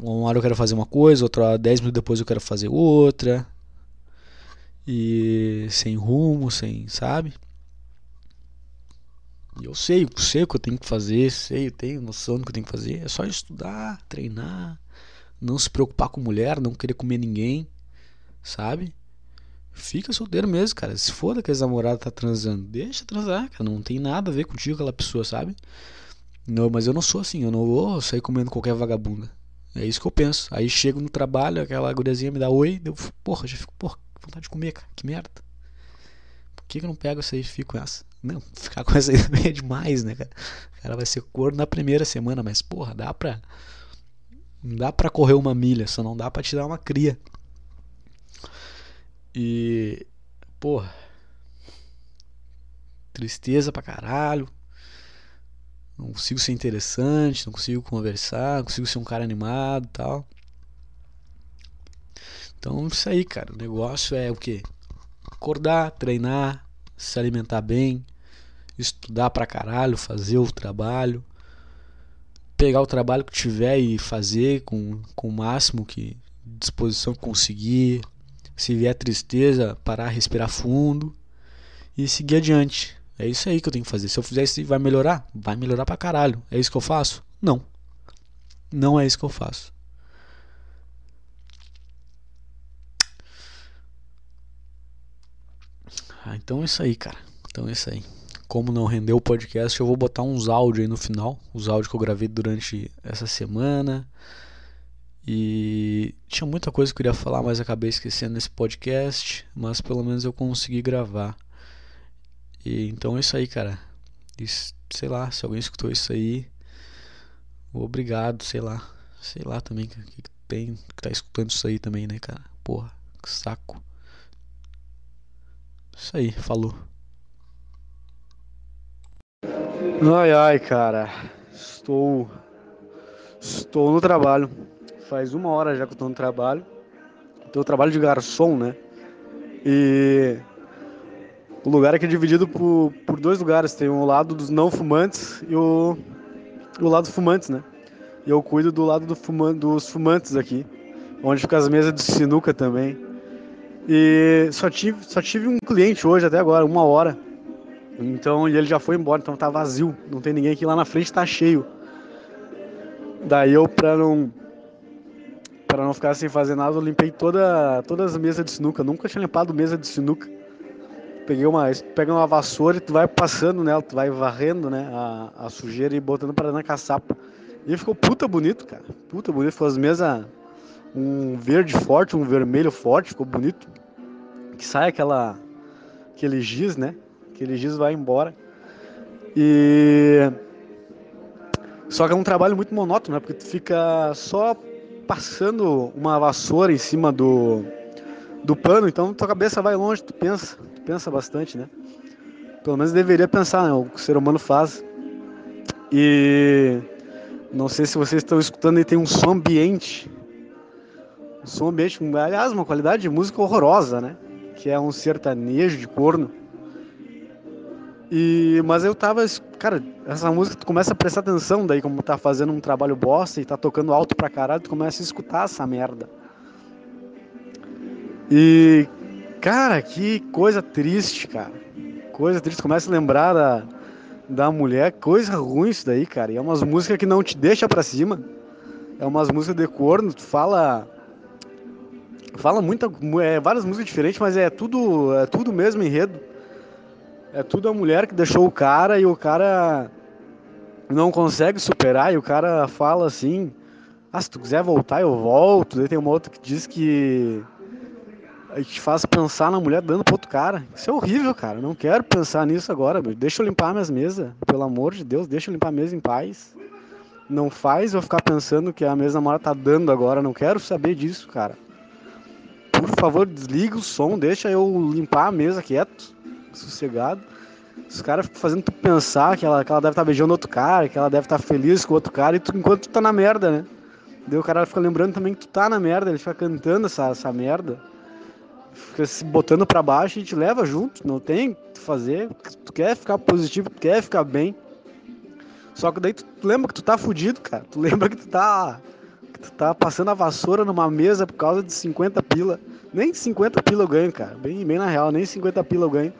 Uma hora eu quero fazer uma coisa, outra hora, dez minutos depois eu quero fazer outra e sem rumo, sem, sabe? E eu sei, eu sei o que eu tenho que fazer, sei, eu tenho noção do que eu tenho que fazer. É só estudar, treinar, não se preocupar com mulher, não querer comer ninguém, sabe? Fica solteiro mesmo, cara. Se for que a namorada tá transando, deixa transar, cara. Não tem nada a ver contigo aquela pessoa, sabe? Não, mas eu não sou assim, eu não vou sair comendo qualquer vagabunda. É isso que eu penso. Aí chego no trabalho, aquela guriazinha me dá oi, eu, porra, já fico, porra, vontade de comer, cara. Que merda. Por que, que eu não pego essa aí e fico com essa? Não, ficar com essa aí também é demais, né, cara? O cara vai ser corno na primeira semana, mas, porra, dá pra. Não dá pra correr uma milha, só não dá pra tirar uma cria. E. Porra. Tristeza pra caralho. Não consigo ser interessante, não consigo conversar, não consigo ser um cara animado e tal. Então, isso aí, cara. O negócio é o que? Acordar, treinar, se alimentar bem, estudar pra caralho, fazer o trabalho, pegar o trabalho que tiver e fazer com, com o máximo que disposição que conseguir. Se vier tristeza, parar, respirar fundo e seguir adiante. É isso aí que eu tenho que fazer. Se eu fizer isso, vai melhorar? Vai melhorar pra caralho. É isso que eu faço? Não. Não é isso que eu faço. Ah, então é isso aí, cara. Então é isso aí. Como não rendeu o podcast, eu vou botar uns áudios aí no final. Os áudios que eu gravei durante essa semana. E tinha muita coisa que eu queria falar, mas acabei esquecendo nesse podcast. Mas pelo menos eu consegui gravar. E então é isso aí, cara. E, sei lá, se alguém escutou isso aí, obrigado, sei lá. Sei lá também que, que tem que tá escutando isso aí também, né, cara? Porra, que saco. Isso aí, falou. Ai ai, cara. Estou. Estou no trabalho. Faz uma hora já que eu estou no trabalho. Estou trabalho de garçom, né? E o lugar aqui é dividido por, por dois lugares. Tem o lado dos não fumantes e o, o lado fumantes, né? E eu cuido do lado do fuma, dos fumantes aqui. Onde ficam as mesas de sinuca também. E só tive, só tive um cliente hoje até agora, uma hora. Então, e ele já foi embora, então tá vazio. Não tem ninguém aqui lá na frente, tá cheio. Daí eu pra não para não ficar sem fazer nada, eu limpei toda, todas as mesas de sinuca. Nunca tinha limpado mesa de sinuca. Peguei uma, pega uma vassoura e tu vai passando nela, tu vai varrendo, né, a, a sujeira e botando para na caçapa. E ficou puta bonito, cara. Puta bonito. Ficou as mesas um verde forte, um vermelho forte, ficou bonito. Que sai aquela aquele giz, né? Aquele giz vai embora. E só que é um trabalho muito monótono, né? Porque tu fica só passando uma vassoura em cima do do pano, então tua cabeça vai longe, tu pensa, tu pensa bastante, né? Pelo menos deveria pensar, né? O que o ser humano faz. E não sei se vocês estão escutando, e tem um som ambiente som ambiente, aliás, uma qualidade de música horrorosa, né? Que é um sertanejo de corno. E, mas eu tava, cara, essa música tu começa a prestar atenção daí como tá fazendo um trabalho bosta e tá tocando alto pra caralho, tu começa a escutar essa merda. E cara, que coisa triste, cara. Coisa triste, começa a lembrar da, da mulher, coisa ruim isso daí, cara. E é umas músicas que não te deixa pra cima. É umas músicas de corno, tu fala fala muita, é, várias músicas diferentes, mas é tudo, é tudo mesmo enredo. É tudo a mulher que deixou o cara e o cara não consegue superar e o cara fala assim: "Ah, se tu quiser voltar, eu volto". Daí tem uma outra que diz que a gente faz pensar na mulher dando pro outro cara. Isso é horrível, cara. Não quero pensar nisso agora. Meu. Deixa eu limpar minhas mesas. Pelo amor de Deus, deixa eu limpar a mesa em paz. Não faz eu ficar pensando que a mesa namorada tá dando agora. Não quero saber disso, cara por favor, desliga o som, deixa eu limpar a mesa quieto, sossegado. Os caras ficam fazendo tu pensar que ela, que ela deve estar tá beijando outro cara, que ela deve estar tá feliz com outro cara, e tu, enquanto tu tá na merda, né? Daí o cara fica lembrando também que tu tá na merda, ele fica cantando essa, essa merda, fica se botando para baixo e te leva junto, não tem o que fazer. Tu quer ficar positivo, tu quer ficar bem. Só que daí tu lembra que tu tá fudido, cara. Tu lembra que tu tá Tu tá passando a vassoura numa mesa por causa de 50 pila. Nem 50 pila eu ganho, cara. Bem, bem na real, nem 50 pila eu ganho.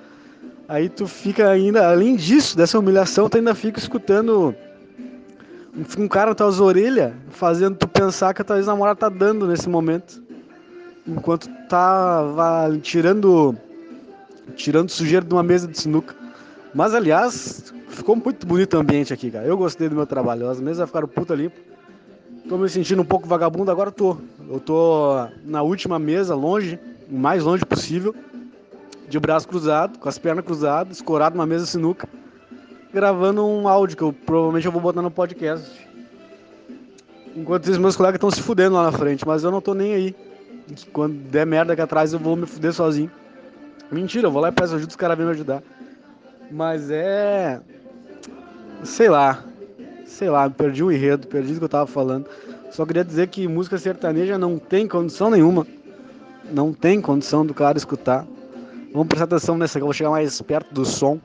Aí tu fica ainda, além disso, dessa humilhação, tu ainda fica escutando um, cara nas tuas orelhas, fazendo tu pensar que a tua ex-namorada tá dando nesse momento. Enquanto tava tirando tirando sujeira de uma mesa de sinuca. Mas aliás, ficou muito bonito o ambiente aqui, cara. Eu gostei do meu trabalho. As mesas ficaram puta limpas. Tô me sentindo um pouco vagabundo, agora tô. Eu tô na última mesa, longe, o mais longe possível, de braço cruzado, com as pernas cruzadas, escorado numa mesa sinuca, gravando um áudio que eu provavelmente eu vou botar no podcast. Enquanto isso, meus colegas estão se fudendo lá na frente, mas eu não tô nem aí. Quando der merda aqui atrás, eu vou me fuder sozinho. Mentira, eu vou lá e peço ajuda, os caras vêm me ajudar. Mas é. Sei lá sei lá, perdi o enredo, perdi o que eu tava falando. Só queria dizer que música sertaneja não tem condição nenhuma. Não tem condição do cara escutar. Vamos prestar atenção nessa que eu vou chegar mais perto do som.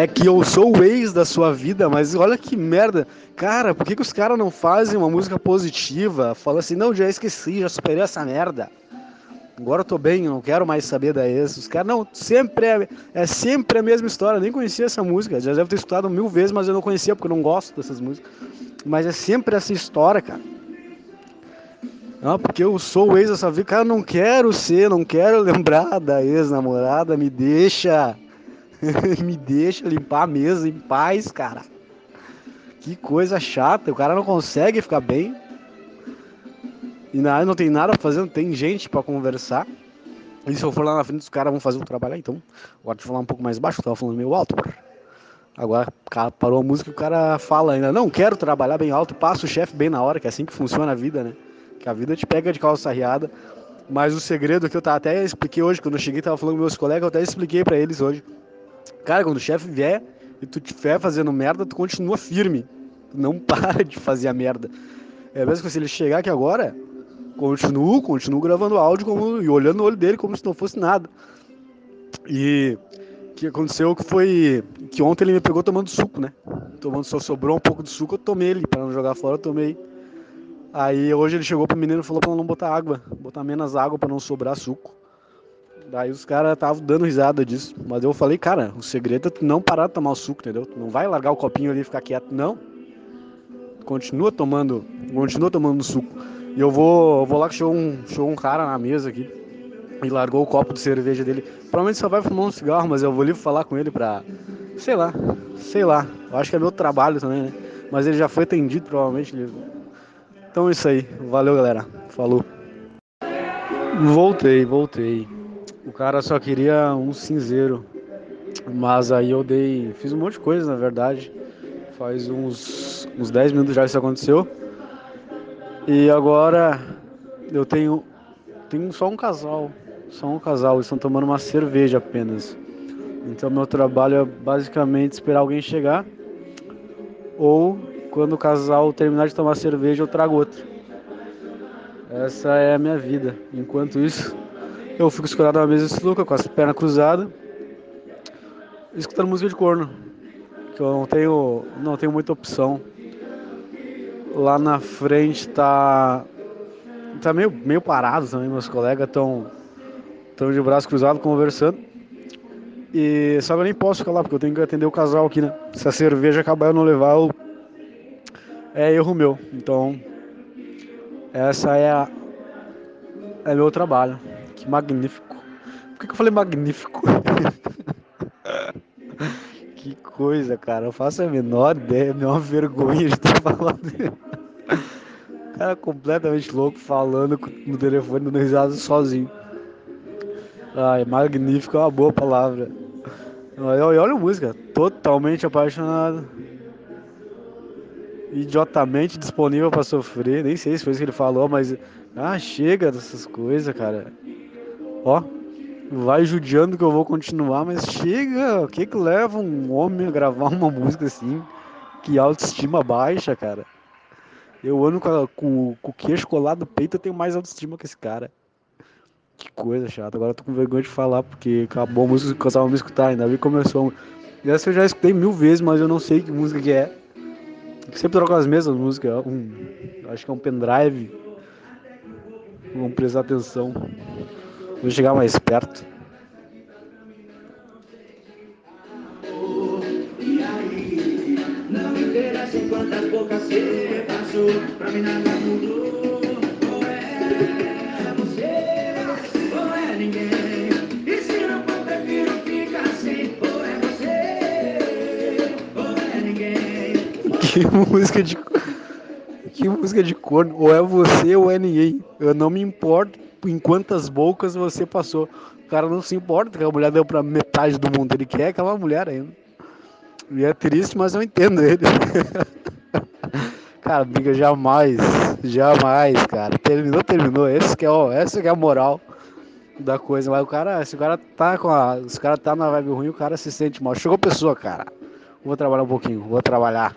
É que eu sou o ex da sua vida, mas olha que merda. Cara, por que, que os caras não fazem uma música positiva? Fala assim, não, já esqueci, já superei essa merda. Agora eu tô bem, não quero mais saber da ex. Os caras, não, sempre é, é sempre a mesma história. Nem conhecia essa música. Já deve ter escutado mil vezes, mas eu não conhecia porque eu não gosto dessas músicas. Mas é sempre essa história, cara. Não, porque eu sou o ex dessa vida. Cara, não quero ser, não quero lembrar da ex-namorada, me deixa. me deixa limpar a mesa em paz, cara. Que coisa chata. O cara não consegue ficar bem. E na área não tem nada pra fazer, não tem gente para conversar. E se eu for lá na frente, os caras vão fazer o trabalho. Então, agora eu falar um pouco mais baixo, eu tava falando meio alto. Agora parou a música e o cara fala ainda, não quero trabalhar bem alto, passa o chefe bem na hora, que é assim que funciona a vida, né? Que a vida te pega de calça riada. Mas o segredo que eu até expliquei hoje, quando eu cheguei, tava falando com meus colegas, eu até expliquei para eles hoje. Cara, quando o chefe vier e tu estiver fazendo merda, tu continua firme. Tu não para de fazer a merda. É mesmo que se ele chegar aqui agora, continuo, continuo gravando áudio como, e olhando no olho dele como se não fosse nada. E o que aconteceu que foi que ontem ele me pegou tomando suco, né? Tomando só sobrou um pouco de suco, eu tomei ele, para não jogar fora, eu tomei. Aí hoje ele chegou pro menino e falou para não botar água, botar menos água para não sobrar suco. Daí os caras estavam dando risada disso. Mas eu falei, cara, o segredo é tu não parar de tomar o suco, entendeu? Tu não vai largar o copinho ali e ficar quieto, não. Continua tomando, continua tomando suco. E eu vou, eu vou lá que chegou um, chegou um cara na mesa aqui e largou o copo de cerveja dele. Provavelmente só vai fumar um cigarro, mas eu vou ali falar com ele pra. Sei lá, sei lá. Eu acho que é meu trabalho também, né? Mas ele já foi atendido, provavelmente. Então é isso aí. Valeu, galera. Falou. Voltei, voltei. O cara só queria um cinzeiro. Mas aí eu dei. Fiz um monte de coisa, na verdade. Faz uns, uns 10 minutos já isso aconteceu. E agora eu tenho. Tenho só um casal. Só um casal. Eles estão tomando uma cerveja apenas. Então meu trabalho é basicamente esperar alguém chegar. Ou quando o casal terminar de tomar cerveja, eu trago outro. Essa é a minha vida. Enquanto isso, eu fico escorado na mesa de sinuca com as pernas cruzadas, escutando música de corno, que eu não tenho, não tenho muita opção. Lá na frente tá tá meio, meio parado também, meus colegas estão estão de braço cruzado conversando. E só que eu nem posso ficar lá, porque eu tenho que atender o casal aqui, né? Se a cerveja acabar eu não levar, eu... é erro meu. Então, essa é a é meu trabalho. Que magnífico. Por que, eu falei magnífico? que coisa, cara. Eu faço a menor ideia, me é uma vergonha de estar falando. cara completamente louco falando no telefone, dando risada sozinho. Ai, magnífico é uma boa palavra. Olha, olha a música, totalmente apaixonado. Idiotamente disponível para sofrer. Nem sei se foi isso que ele falou, mas. Ah, chega dessas coisas, cara. Ó, vai judiando que eu vou continuar, mas chega, o que que leva um homem a gravar uma música assim? Que autoestima baixa, cara. Eu ando com, com, com o queixo colado no peito, eu tenho mais autoestima que esse cara. Que coisa chata. Agora eu tô com vergonha de falar, porque acabou a música que eu tava me escutar, ainda bem começou. Essa eu já escutei mil vezes, mas eu não sei que música que é. Sempre troco as mesmas músicas. Um, acho que é um pendrive. Vamos prestar atenção. Vou chegar mais perto. Que música de. Que música de corno. Ou é você ou é ninguém. Eu não me importo em quantas bocas você passou. O cara não se importa que a mulher deu pra metade do mundo. Ele quer aquela mulher ainda. E é triste, mas eu entendo ele. cara, amiga, jamais. Jamais, cara. Terminou, terminou. Esse que é, ó, essa que é a moral da coisa. Mas o cara, se o cara tá com a. Se o cara tá na vibe ruim, o cara se sente mal. Chegou pessoa, cara. Vou trabalhar um pouquinho, vou trabalhar.